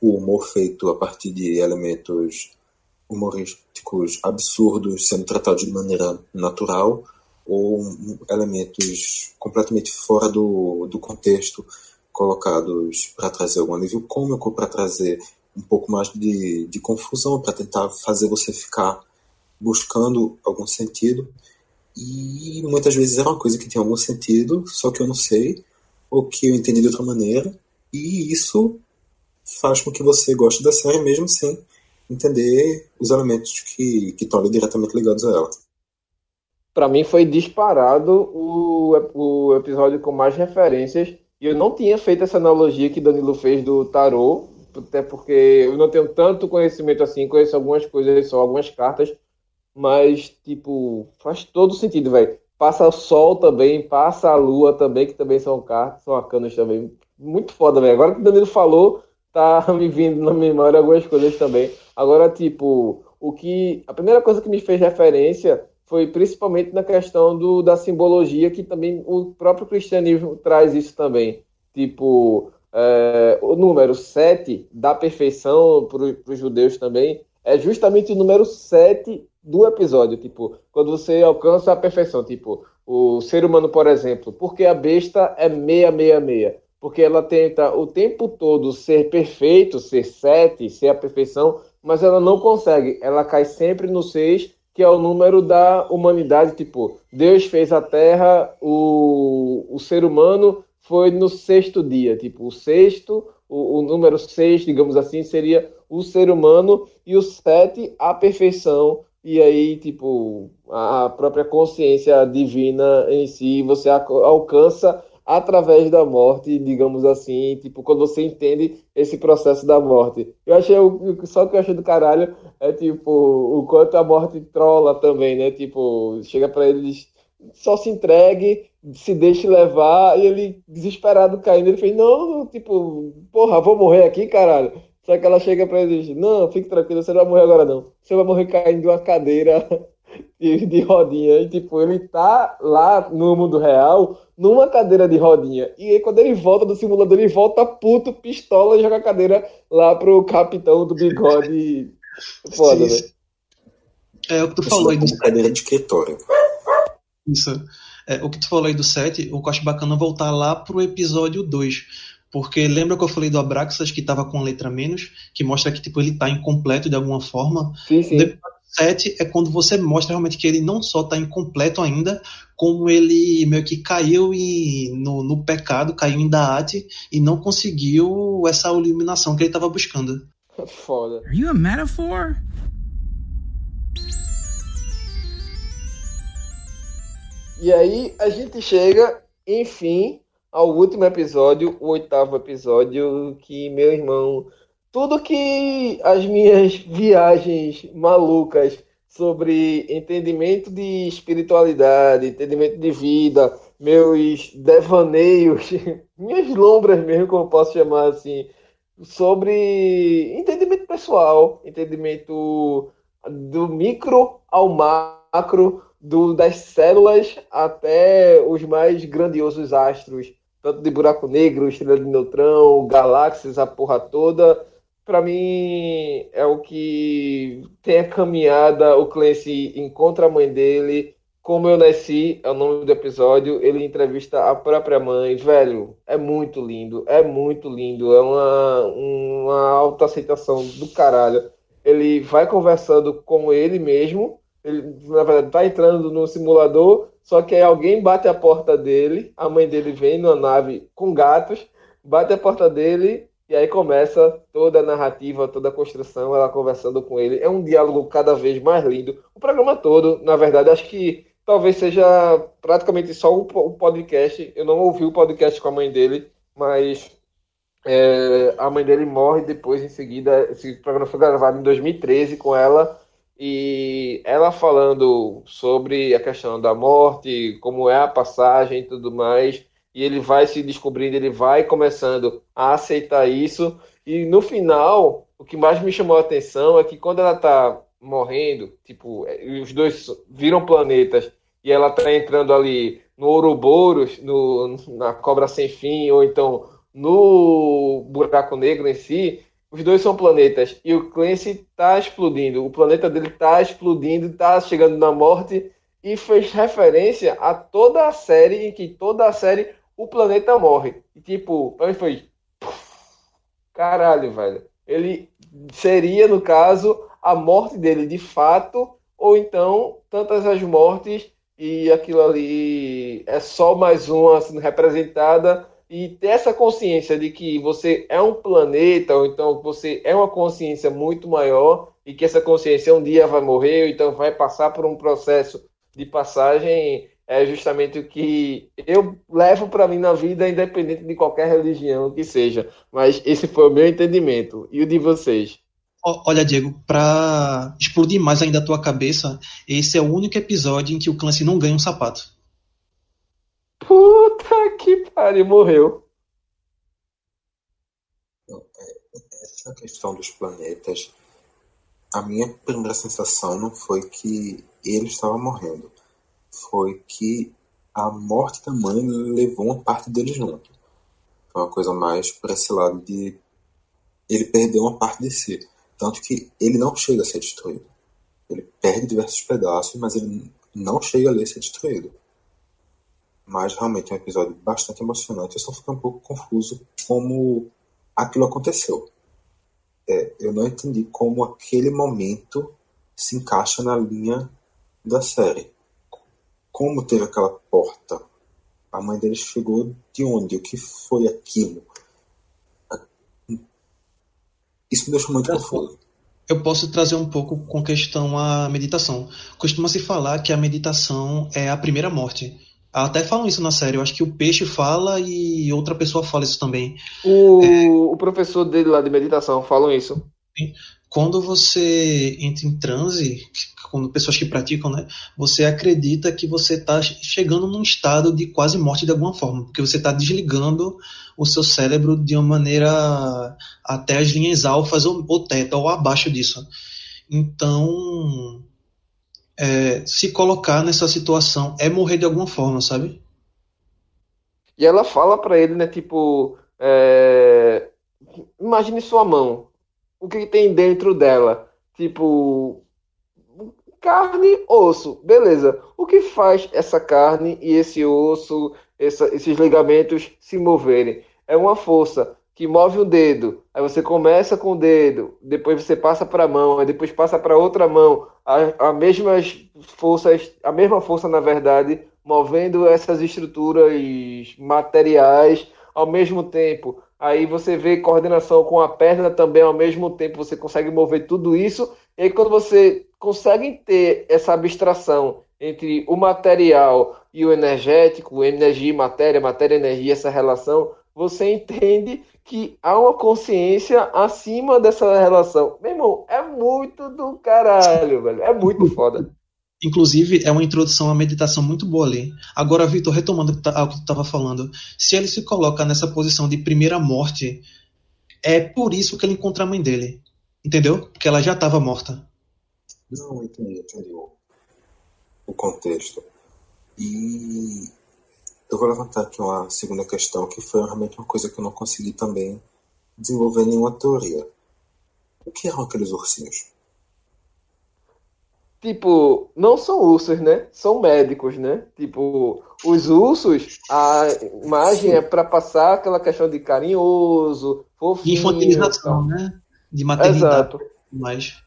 o humor feito a partir de elementos humorísticos absurdos sendo tratados de maneira natural ou elementos completamente fora do, do contexto colocados para trazer algum alívio cômico, para trazer um pouco mais de, de confusão, para tentar fazer você ficar buscando algum sentido. E muitas vezes era uma coisa que tinha algum sentido, só que eu não sei, ou que eu entendi de outra maneira, e isso faz com que você goste da série mesmo sem entender os elementos que, que estão diretamente ligados a ela. Pra mim foi disparado o, o episódio com mais referências. E eu não tinha feito essa analogia que Danilo fez do tarô, até porque eu não tenho tanto conhecimento assim, conheço algumas coisas, só algumas cartas, mas, tipo, faz todo sentido, velho. Passa o sol também, passa a lua também, que também são cartas, são arcanos também. Muito foda, velho. Agora que o Danilo falou, tá me vindo na memória algumas coisas também. Agora, tipo, o que. A primeira coisa que me fez referência foi principalmente na questão do, da simbologia, que também o próprio cristianismo traz isso também. Tipo, é, o número 7 da perfeição para os judeus também é justamente o número 7 do episódio. Tipo, quando você alcança a perfeição. Tipo, o ser humano, por exemplo, porque a besta é 666. Porque ela tenta o tempo todo ser perfeito, ser 7, ser a perfeição, mas ela não consegue. Ela cai sempre no 6 que é o número da humanidade. Tipo, Deus fez a Terra, o, o ser humano foi no sexto dia. Tipo, o sexto, o, o número seis, digamos assim, seria o ser humano, e o sete, a perfeição. E aí, tipo, a própria consciência divina em si, você alcança através da morte, digamos assim, tipo, quando você entende esse processo da morte. Eu achei, só o que eu achei do caralho é, tipo, o quanto a morte trola também, né? Tipo, chega pra ele, diz, só se entregue, se deixe levar, e ele, desesperado, caindo, ele fez, não, tipo, porra, vou morrer aqui, caralho. Só que ela chega pra ele e diz, não, fique tranquilo, você não vai morrer agora não. Você vai morrer caindo de uma cadeira de, de rodinha. E, tipo, ele tá lá no mundo real, numa cadeira de rodinha. E aí, quando ele volta do simulador, ele volta puto, pistola e joga a cadeira lá pro capitão do bigode. Foda, velho. É o que tu Isso falou aí é do uma cadeira de escritório. Isso. É, o que tu falou aí do 7, eu acho bacana voltar lá pro episódio 2. Porque lembra que eu falei do Abraxas que tava com a letra menos, que mostra que tipo, ele tá incompleto de alguma forma? Sim, sim. O episódio 7 é quando você mostra realmente que ele não só tá incompleto ainda, como ele meio que caiu em- no, no pecado, caiu em Daate e não conseguiu essa iluminação que ele tava buscando. Foda. Are you a metaphor? E aí a gente chega, enfim, ao último episódio, o oitavo episódio, que, meu irmão, tudo que as minhas viagens malucas sobre entendimento de espiritualidade, entendimento de vida, meus devaneios, minhas lombras mesmo, como eu posso chamar assim, sobre entendimento pessoal, entendimento do micro ao macro, do, das células até os mais grandiosos astros, tanto de buraco negro, estrela de neutrão, galáxias, a porra toda. Para mim é o que tem a caminhada, o Clancy encontra a mãe dele, como eu nasci, é o nome do episódio, ele entrevista a própria mãe, velho, é muito lindo, é muito lindo, é uma, uma autoaceitação do caralho. Ele vai conversando com ele mesmo, ele, na verdade, tá entrando no simulador, só que aí alguém bate a porta dele, a mãe dele vem numa nave com gatos, bate a porta dele, e aí começa toda a narrativa, toda a construção, ela conversando com ele. É um diálogo cada vez mais lindo. O programa todo, na verdade, acho que talvez seja praticamente só o po- o podcast. Eu não ouvi o podcast com a mãe dele, mas é, a mãe dele morre depois, em seguida. Esse programa foi gravado em 2013 com ela. E ela falando sobre a questão da morte, como é a passagem e tudo mais. E ele vai se descobrindo, ele vai começando a aceitar isso. E no final, o que mais me chamou a atenção é que quando ela tá morrendo, tipo, eh, os dois viram planetas e ela tá entrando ali no Ouroboros, no, na Cobra Sem Fim, ou então no Buraco Negro em si, os dois são planetas e o Clancy tá explodindo, o planeta dele tá explodindo, tá chegando na morte e fez referência a toda a série em que toda a série o planeta morre. E tipo, pra mim foi caralho, velho. Ele seria, no caso, a morte dele de fato, ou então tantas as mortes e aquilo ali é só mais uma sendo representada e ter essa consciência de que você é um planeta, ou então você é uma consciência muito maior e que essa consciência um dia vai morrer, ou então vai passar por um processo de passagem, é justamente o que eu levo para mim na vida, independente de qualquer religião que seja. Mas esse foi o meu entendimento. E o de vocês? Olha, Diego, pra explodir mais ainda a tua cabeça, esse é o único episódio em que o Clancy não ganha um sapato. Puta que pariu, morreu. Essa questão dos planetas, a minha primeira sensação não foi que ele estava morrendo, foi que a morte da mãe levou uma parte dele junto. Foi uma coisa mais por esse lado de ele perdeu uma parte de si. Tanto que ele não chega a ser destruído. Ele perde diversos pedaços, mas ele não chega a ser destruído. Mas realmente é um episódio bastante emocionante. Eu só fiquei um pouco confuso como aquilo aconteceu. É, eu não entendi como aquele momento se encaixa na linha da série. Como teve aquela porta? A mãe dele chegou de onde? O que foi aquilo? Isso me deixou muito confuso. Eu posso trazer um pouco com questão à meditação. Costuma-se falar que a meditação é a primeira morte. Até falam isso na série. Eu acho que o peixe fala e outra pessoa fala isso também. O, o professor dele lá de meditação falam isso. Quando você entra em transe, quando pessoas que praticam, né, você acredita que você está chegando num estado de quase morte de alguma forma, porque você está desligando o seu cérebro de uma maneira até as linhas alfas ou, ou teta ou abaixo disso. Então, é, se colocar nessa situação é morrer de alguma forma, sabe? E ela fala pra ele, né, tipo, é, imagine sua mão. O que tem dentro dela? Tipo, carne, osso, beleza. O que faz essa carne e esse osso, essa- esses ligamentos se moverem? É uma força que move o dedo. Aí você começa com o dedo, depois você passa para a mão, aí depois passa para outra mão. A, a forças, a mesma força, na verdade, movendo essas estruturas materiais ao mesmo tempo. Aí você vê coordenação com a perna também ao mesmo tempo, você consegue mover tudo isso. E aí quando você consegue ter essa abstração entre o material e o energético, energia e matéria, matéria e energia, essa relação, você entende que há uma consciência acima dessa relação. Meu irmão, é muito do caralho, velho. É muito foda. Inclusive, é uma introdução à meditação muito boa ali. Agora, Vitor, retomando tá- o que tu estava falando, se ele se coloca nessa posição de primeira morte, é por isso que ele encontra a mãe dele. Entendeu? Porque ela já estava morta. Não, entendi, entendi o, o contexto. E eu vou levantar aqui uma segunda questão, que foi realmente uma coisa que eu não consegui também desenvolver nenhuma teoria. O que eram aqueles ursinhos? Tipo, não são ursos, né? São médicos, né? Tipo, os ursos, a imagem é pra passar aquela questão de carinhoso, De fofinho. infantilização, né? De maternidade. Exato. Mas,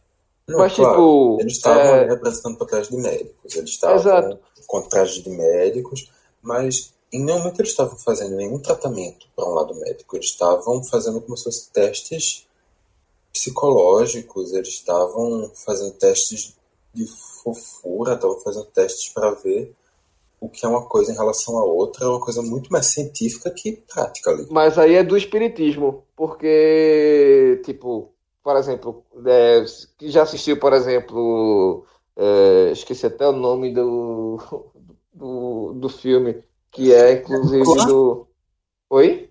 Não, Mas, claro, tipo, eles estavam é- ali representando papéis de médicos, eles estavam Exato. com trajes de médicos, mas em nenhum momento eles estavam fazendo nenhum tratamento para um lado médico, eles estavam fazendo como se fossem testes psicológicos, eles estavam fazendo testes de fofura, estavam fazendo testes para ver o que é uma coisa em relação à outra, é uma coisa muito mais científica que prática ali. Mas aí é do espiritismo, porque, tipo, por exemplo, é, que já assistiu, por exemplo, é, esqueci até o nome do, do, do filme, que é inclusive do. Oi?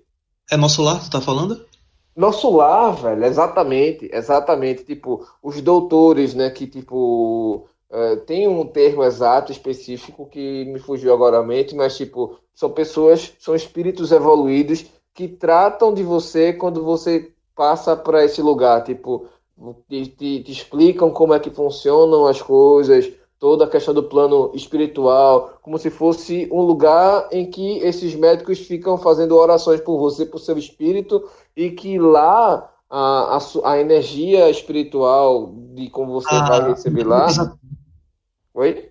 é nosso lar, tu tá falando? Nosso lar, velho, exatamente, exatamente. Tipo, os doutores, né, que, tipo, é, tem um termo exato, específico, que me fugiu agora à mente, mas, tipo, são pessoas, são espíritos evoluídos que tratam de você quando você passa para esse lugar, tipo, te, te- te explicam como é que funcionam as coisas, toda a questão do plano espiritual, como se fosse um lugar em que esses médicos ficam fazendo orações por você, por seu espírito, e que lá a, a, a energia espiritual de como você vai receber lá. Oi?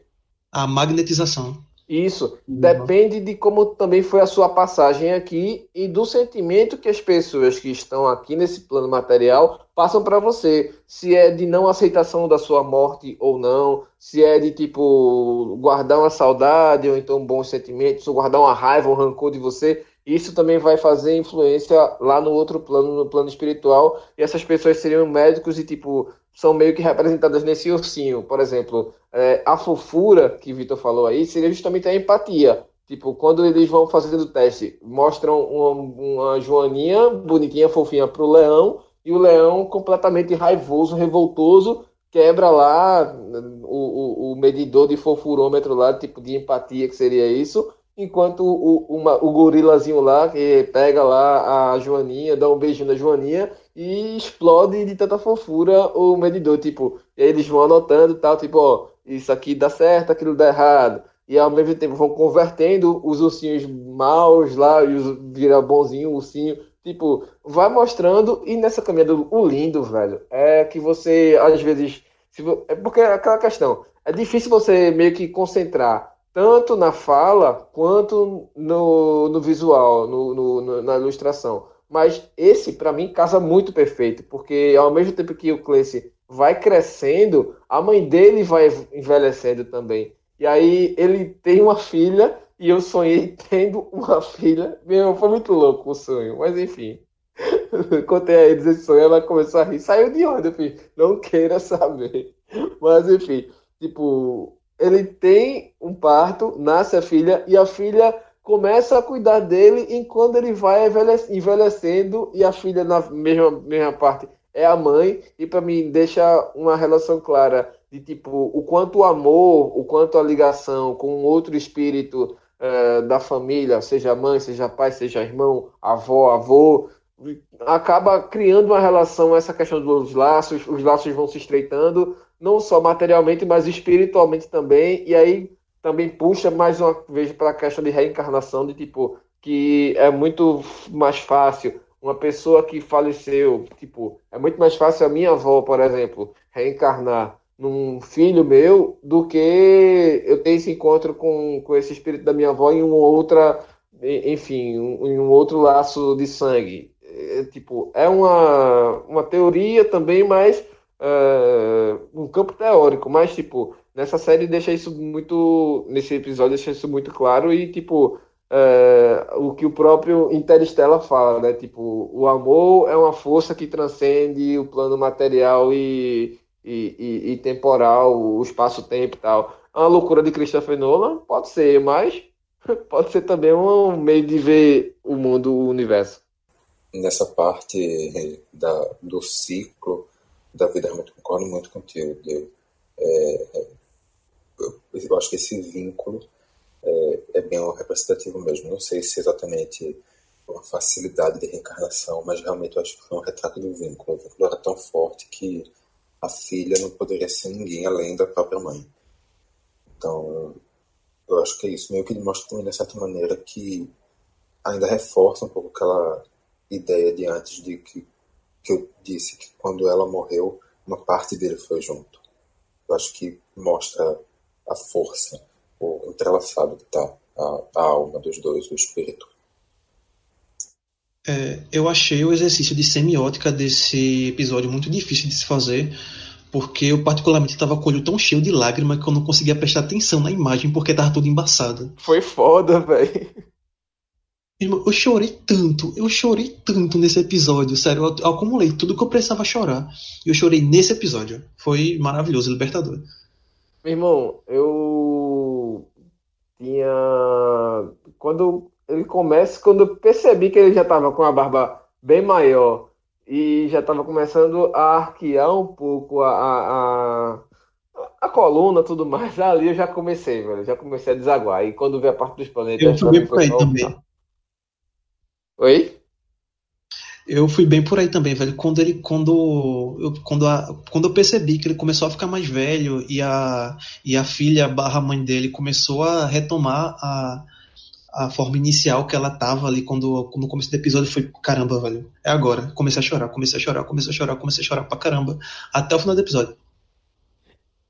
A magnetização. Isso. Depende de como também foi a sua passagem aqui e do sentimento que as pessoas que estão aqui nesse plano material passam para você. Se é de não aceitação da sua morte ou não, se é de tipo guardar uma saudade ou então bons sentimentos, ou guardar uma raiva, um rancor de você. Isso também vai fazer influência lá no outro plano, no plano espiritual. E essas pessoas seriam médicos e tipo são meio que representadas nesse ursinho. Por exemplo, é, a fofura que Vitor falou aí seria justamente a empatia. Tipo, quando eles vão fazendo o teste, mostram uma, uma joaninha bonitinha, fofinha pro leão, e o leão completamente raivoso, revoltoso, quebra lá o, o, o medidor de fofurômetro lá, tipo de empatia que seria isso, enquanto o, uma, o gorilazinho lá, que pega lá a joaninha, dá um beijinho na joaninha e explode de tanta fofura o medidor, tipo, eles vão anotando e tal, tipo, ó, isso aqui dá certo, aquilo dá errado. E ao mesmo tempo vão convertendo os ursinhos maus lá e os vira bonzinho, ursinho. Tipo, vai mostrando. E nessa caminhada, o lindo, velho, é que você, às vezes. É porque é aquela questão. É difícil você meio que concentrar tanto na fala quanto no, no visual, no, no- na ilustração. Mas esse, pra mim, casa muito perfeito, porque ao mesmo tempo que o Clancy vai crescendo, a mãe dele vai envelhecendo também. E aí ele tem uma filha, e eu sonhei tendo uma filha. Meu, foi muito louco o sonho, mas enfim. Contei a eles esse sonho, ela começou a rir. Saiu de onde, filho? Não queira saber. Mas enfim, tipo, ele tem um parto, nasce a filha, e a filha começa a cuidar dele enquanto ele vai envelhe- envelhecendo, e a filha, na mesma, mesma parte, é a mãe, e para mim deixa uma relação clara de tipo o quanto o amor, o quanto a ligação com outro espírito eh, da família, seja mãe, seja pai, seja irmão, avó, avô, acaba criando uma relação, essa questão dos laços, os laços vão se estreitando não só materialmente, mas espiritualmente também. E aí também puxa mais uma vez para a questão de reencarnação, de tipo, que é muito mais fácil uma pessoa que faleceu, tipo, é muito mais fácil a minha avó, por exemplo, reencarnar num filho meu do que eu ter esse encontro com, com esse espírito da minha avó em uma outra, enfim, um, em um outro laço de sangue. É, tipo, é uma, uma teoria também, mas é, um campo teórico, mas tipo, nessa série deixa isso muito, nesse episódio deixa isso muito claro e tipo, é, o que o próprio Interstellar fala, né? Tipo, o amor é uma força que transcende o plano material e, e, e, e temporal, o espaço-tempo e tal. É uma loucura de Christopher Nolan? Pode ser, mas pode ser também um meio de ver o mundo, o universo. Nessa parte da, do ciclo da vida, realmente concordo muito contigo. De, é, é eu, eu acho que esse vínculo é, é bem representativo mesmo. Não sei se é exatamente uma facilidade de reencarnação, mas realmente eu acho que foi um retrato do vínculo. O vínculo era tão forte que a filha não poderia ser ninguém além da própria mãe. Então, eu acho que é isso. Meio que ele mostra também, de certa maneira, que ainda reforça um pouco aquela ideia de antes de que, que eu disse que quando ela morreu, uma parte dele foi junto. Eu acho que mostra a força o entrelaçado que está a, a, alma dos dois, o espírito. É, eu achei o exercício de semiótica desse episódio muito difícil de se fazer, porque eu particularmente estava com o olho tão cheio de lágrimas que eu não conseguia prestar atenção na imagem porque estava tudo embaçado. Foi foda, velho. Eu chorei tanto, eu chorei tanto nesse episódio, sério, eu, eu acumulei tudo que eu precisava chorar. E eu chorei nesse episódio. Foi maravilhoso, libertador. Meu irmão, eu tinha. Quando ele começa, quando eu percebi que ele já estava com a barba bem maior e já estava começando a arquear um pouco a, a, a, a coluna tudo mais, ali eu já comecei, velho. Já comecei a desaguar. E quando vê a parte dos planetas. Eu fui por aí também. Oi? Eu fui bem por aí também, velho. Quando ele, quando eu, quando, a, quando eu percebi que ele começou a ficar mais velho e a, e a filha barra mãe dele começou a retomar a, a forma inicial que ela tava ali quando, no começo do episódio foi caramba, velho. É agora. Comecei a chorar, comecei a chorar, comecei a chorar, comecei a chorar pra caramba. Até o final do episódio.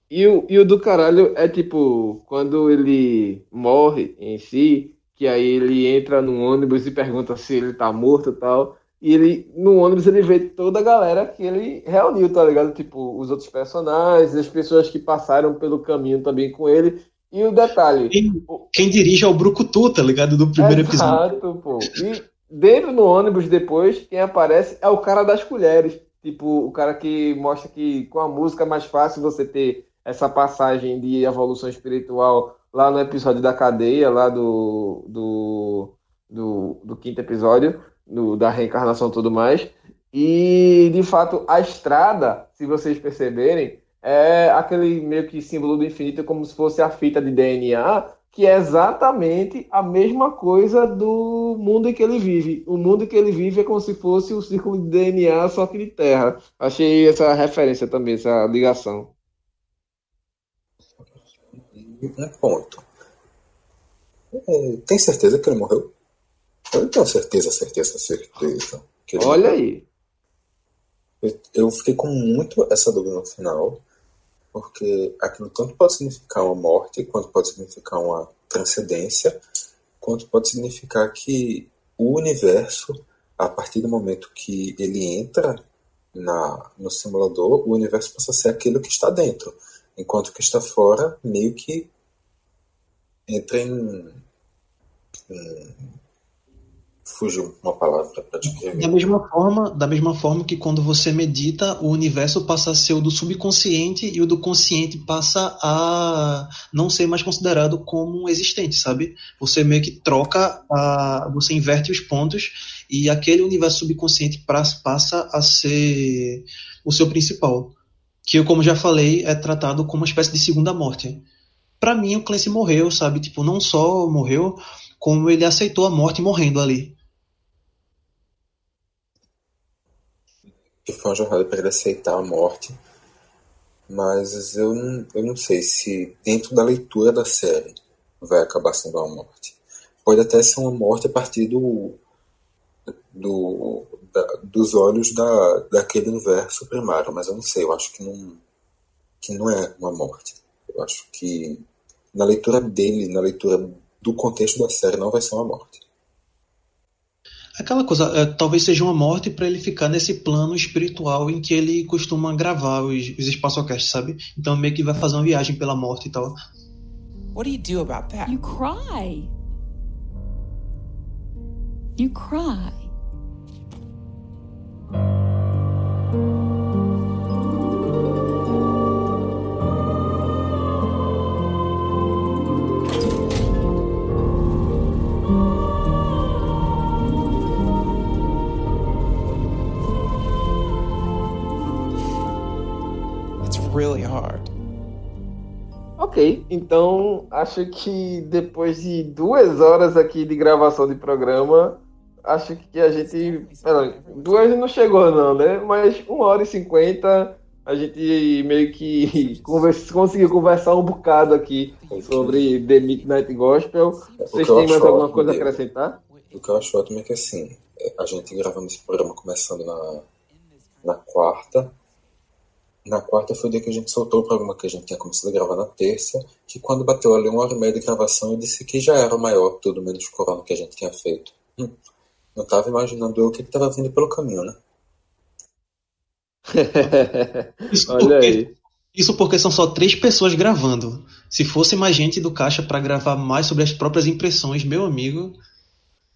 E o, e o do caralho é tipo, quando ele morre em si, que aí ele entra no ônibus e pergunta se ele tá morto e tal. E ele, no ônibus, ele vê toda a galera que ele reuniu, tá ligado? Tipo, os outros personagens, as pessoas que passaram pelo caminho também com ele. E o detalhe. Quem, quem dirige é o Brucutu, tá ligado? Do primeiro exato, episódio. pô. E dentro no ônibus, depois, quem aparece é o cara das colheres. Tipo, o cara que mostra que com a música é mais fácil você ter essa passagem de evolução espiritual lá no episódio da cadeia, lá do, do, do, do quinto episódio no, da reencarnação e tudo mais. E, de fato, a estrada, se vocês perceberem, é aquele meio que símbolo do infinito, como se fosse a fita de DNA, que é exatamente a mesma coisa do mundo em que ele vive. O mundo em que ele vive é como se fosse o círculo de DNA, só que de terra. Achei essa referência também, essa ligação. Um ponto. É, tem certeza que ele morreu? Eu não tenho certeza, certeza, certeza. Que Olha aí. Eu, eu fiquei com muito essa dúvida no final, porque aquilo tanto pode significar uma morte, quanto pode significar uma transcendência, quanto pode significar que o universo, a partir do momento que ele entra na, no simulador, o universo passa a ser aquilo que está dentro, enquanto que está fora meio que entra em, em fugiu uma palavra para descrever. Da mesma forma, da mesma forma que quando você medita, o universo passa a ser o do subconsciente e o do consciente passa a não ser mais considerado como existente, sabe? Você meio que troca, a, você inverte os pontos e aquele universo subconsciente passa a ser o seu principal, que eu, como já falei, é tratado como uma espécie de segunda morte. Para mim, o Clancy morreu, sabe? Tipo, não só morreu, como ele aceitou a morte morrendo ali. que foi uma jornada para ele aceitar a morte. Mas eu eu não sei se dentro da leitura da série vai acabar sendo uma morte. Pode até ser uma morte a partir do, do, da- dos olhos da, daquele universo primário, mas eu não sei, eu acho que não, que não é uma morte. Eu acho que na leitura dele, na leitura do contexto da série, não vai ser uma morte. Aquela coisa, é, talvez seja uma morte pra ele ficar nesse plano espiritual em que ele costuma gravar os, os espaçocasts, sabe? Então meio que vai fazer uma viagem pela morte e tal. What do you do about that? You cry. You cry. Ok, então acho que depois de duas horas aqui de gravação de programa, acho que a gente. Pera, duas não chegou não, né? Mas uma hora e cinquenta a gente meio que conversa- conseguiu conversar um bocado aqui sobre The Midnight Gospel. Vocês têm mais alguma coisa a acrescentar? O que eu acho ótimo é que assim, a gente gravando esse programa começando na, na quarta. Na quarta foi o dia que a gente soltou o programa que a gente tinha começado a gravar na terça, que quando bateu ali uma hora e meia de gravação, eu disse que já era o maior, tudo menos corona que a gente tinha feito. Hum, não estava imaginando eu o que estava vindo pelo caminho, né? Isso Olha porque, aí. isso porque são só três pessoas gravando. Se fosse mais gente do caixa pra gravar mais sobre as próprias impressões, meu amigo.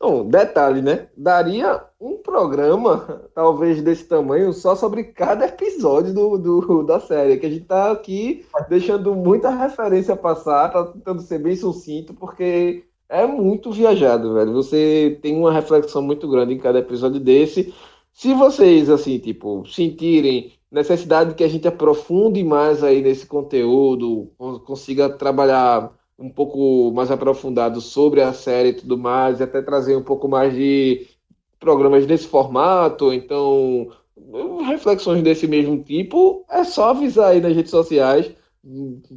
Um detalhe, né? Daria um programa, talvez desse tamanho, só sobre cada episódio do, do- da série. Que a gente tá aqui deixando muita referência passar, tá tentando ser bem sucinto, porque é muito viajado, velho. Você tem uma reflexão muito grande em cada episódio desse. Se vocês, assim, tipo, sentirem necessidade que a gente aprofunde mais aí nesse conteúdo, con- consiga trabalhar um pouco mais aprofundado sobre a série e tudo mais, e até trazer um pouco mais de programas nesse formato, então reflexões desse mesmo tipo, é só avisar aí nas redes sociais,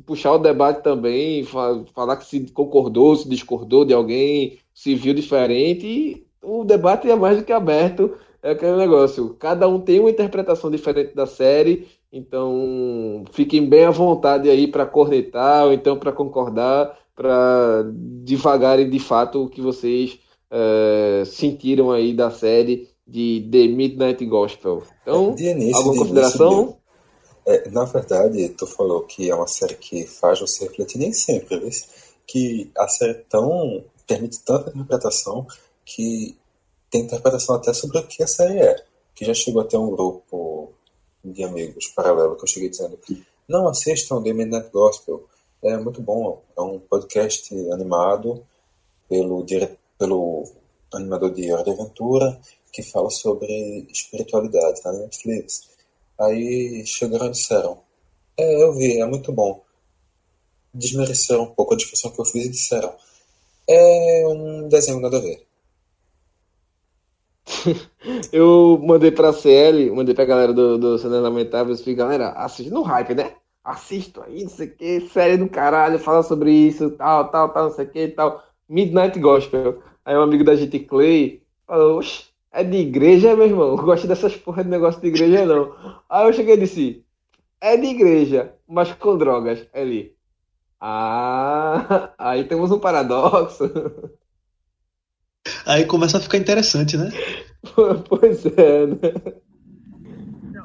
puxar o debate também, fa- falar que se concordou, se discordou de alguém, se viu diferente, e o debate é mais do que aberto, é aquele negócio, cada um tem uma interpretação diferente da série, então fiquem bem à vontade aí para cornetar ou então para concordar, para divagarem de fato o que vocês eh, sentiram aí da série de The Midnight Gospel. Então, De início, alguma de consideração? É, na verdade, tu falou que é uma série que faz você refletir nem sempre, viu? que a série é tão permite tanta interpretação que tem interpretação até sobre o que a série é. Que já chegou até um grupo de amigos paralelo que eu cheguei dizendo não assistam The Midnight Gospel, é muito bom, é um podcast animado pelo, dire... pelo animador de Hora de Aventura que fala sobre espiritualidade na Netflix. Aí chegaram e disseram: É, eu vi, é muito bom. Desmereceram um pouco a descrição que eu fiz e disseram: É um desenho nada a ver. Eu mandei pra CL, mandei pra galera do, do Cenas Lamentáveis, falei, galera, assiste no hype, né? Assisto aí, não sei o que, série do caralho, fala sobre isso, tal, tal, tal, não sei o que, tal. Midnight Gospel. Aí um amigo da gente, Clay, falou, oxe, é de igreja, meu irmão? Eu gosto dessas porra de negócio de igreja, não. Aí eu cheguei e disse, é de igreja, mas com drogas. Ele, ah, aí temos um paradoxo. Aí começa a ficar interessante, né? Pois é, né?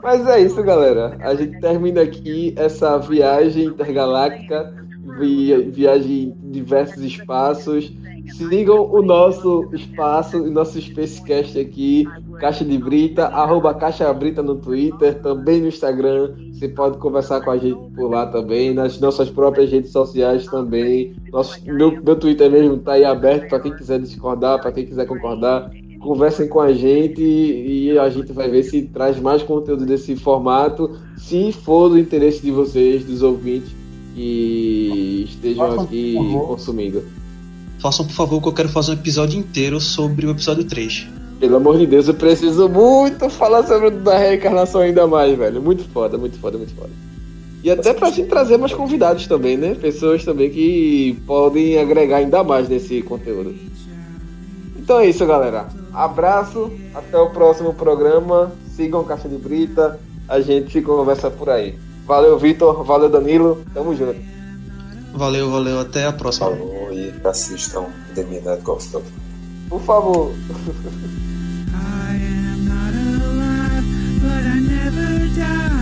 Mas é isso, galera. A gente termina aqui essa viagem intergaláctica, vi- viagem em diversos espaços. Sigam o nosso espaço, o nosso Spacecast aqui, Caixa de Brita, arroba Caixa Brita no Twitter, também no Instagram. Você pode conversar com a gente por lá também, nas nossas próprias redes sociais também. Nosso, meu, meu Twitter mesmo está aí aberto para quem quiser discordar, para quem quiser concordar conversem com a gente e a gente vai ver se traz mais conteúdo desse formato, se for do interesse de vocês, dos ouvintes que estejam Façam, aqui por favor. consumindo. Façam, por favor, que eu quero fazer um episódio inteiro sobre o episódio 3. Pelo amor de Deus, eu preciso muito falar sobre a da reencarnação ainda mais, velho. Muito foda, muito foda, muito foda. E até pra gente trazer mais convidados também, né? Pessoas também que podem agregar ainda mais nesse conteúdo. Então é isso, galera. Abraço, até o próximo programa. Sigam Caixa de Brita. A gente se conversa por aí. Valeu, Vitor. Valeu, Danilo. Tamo junto. Valeu, valeu. Até a próxima. Falou e assistam The Midnight Golf Por favor. I am not alive, but I never die.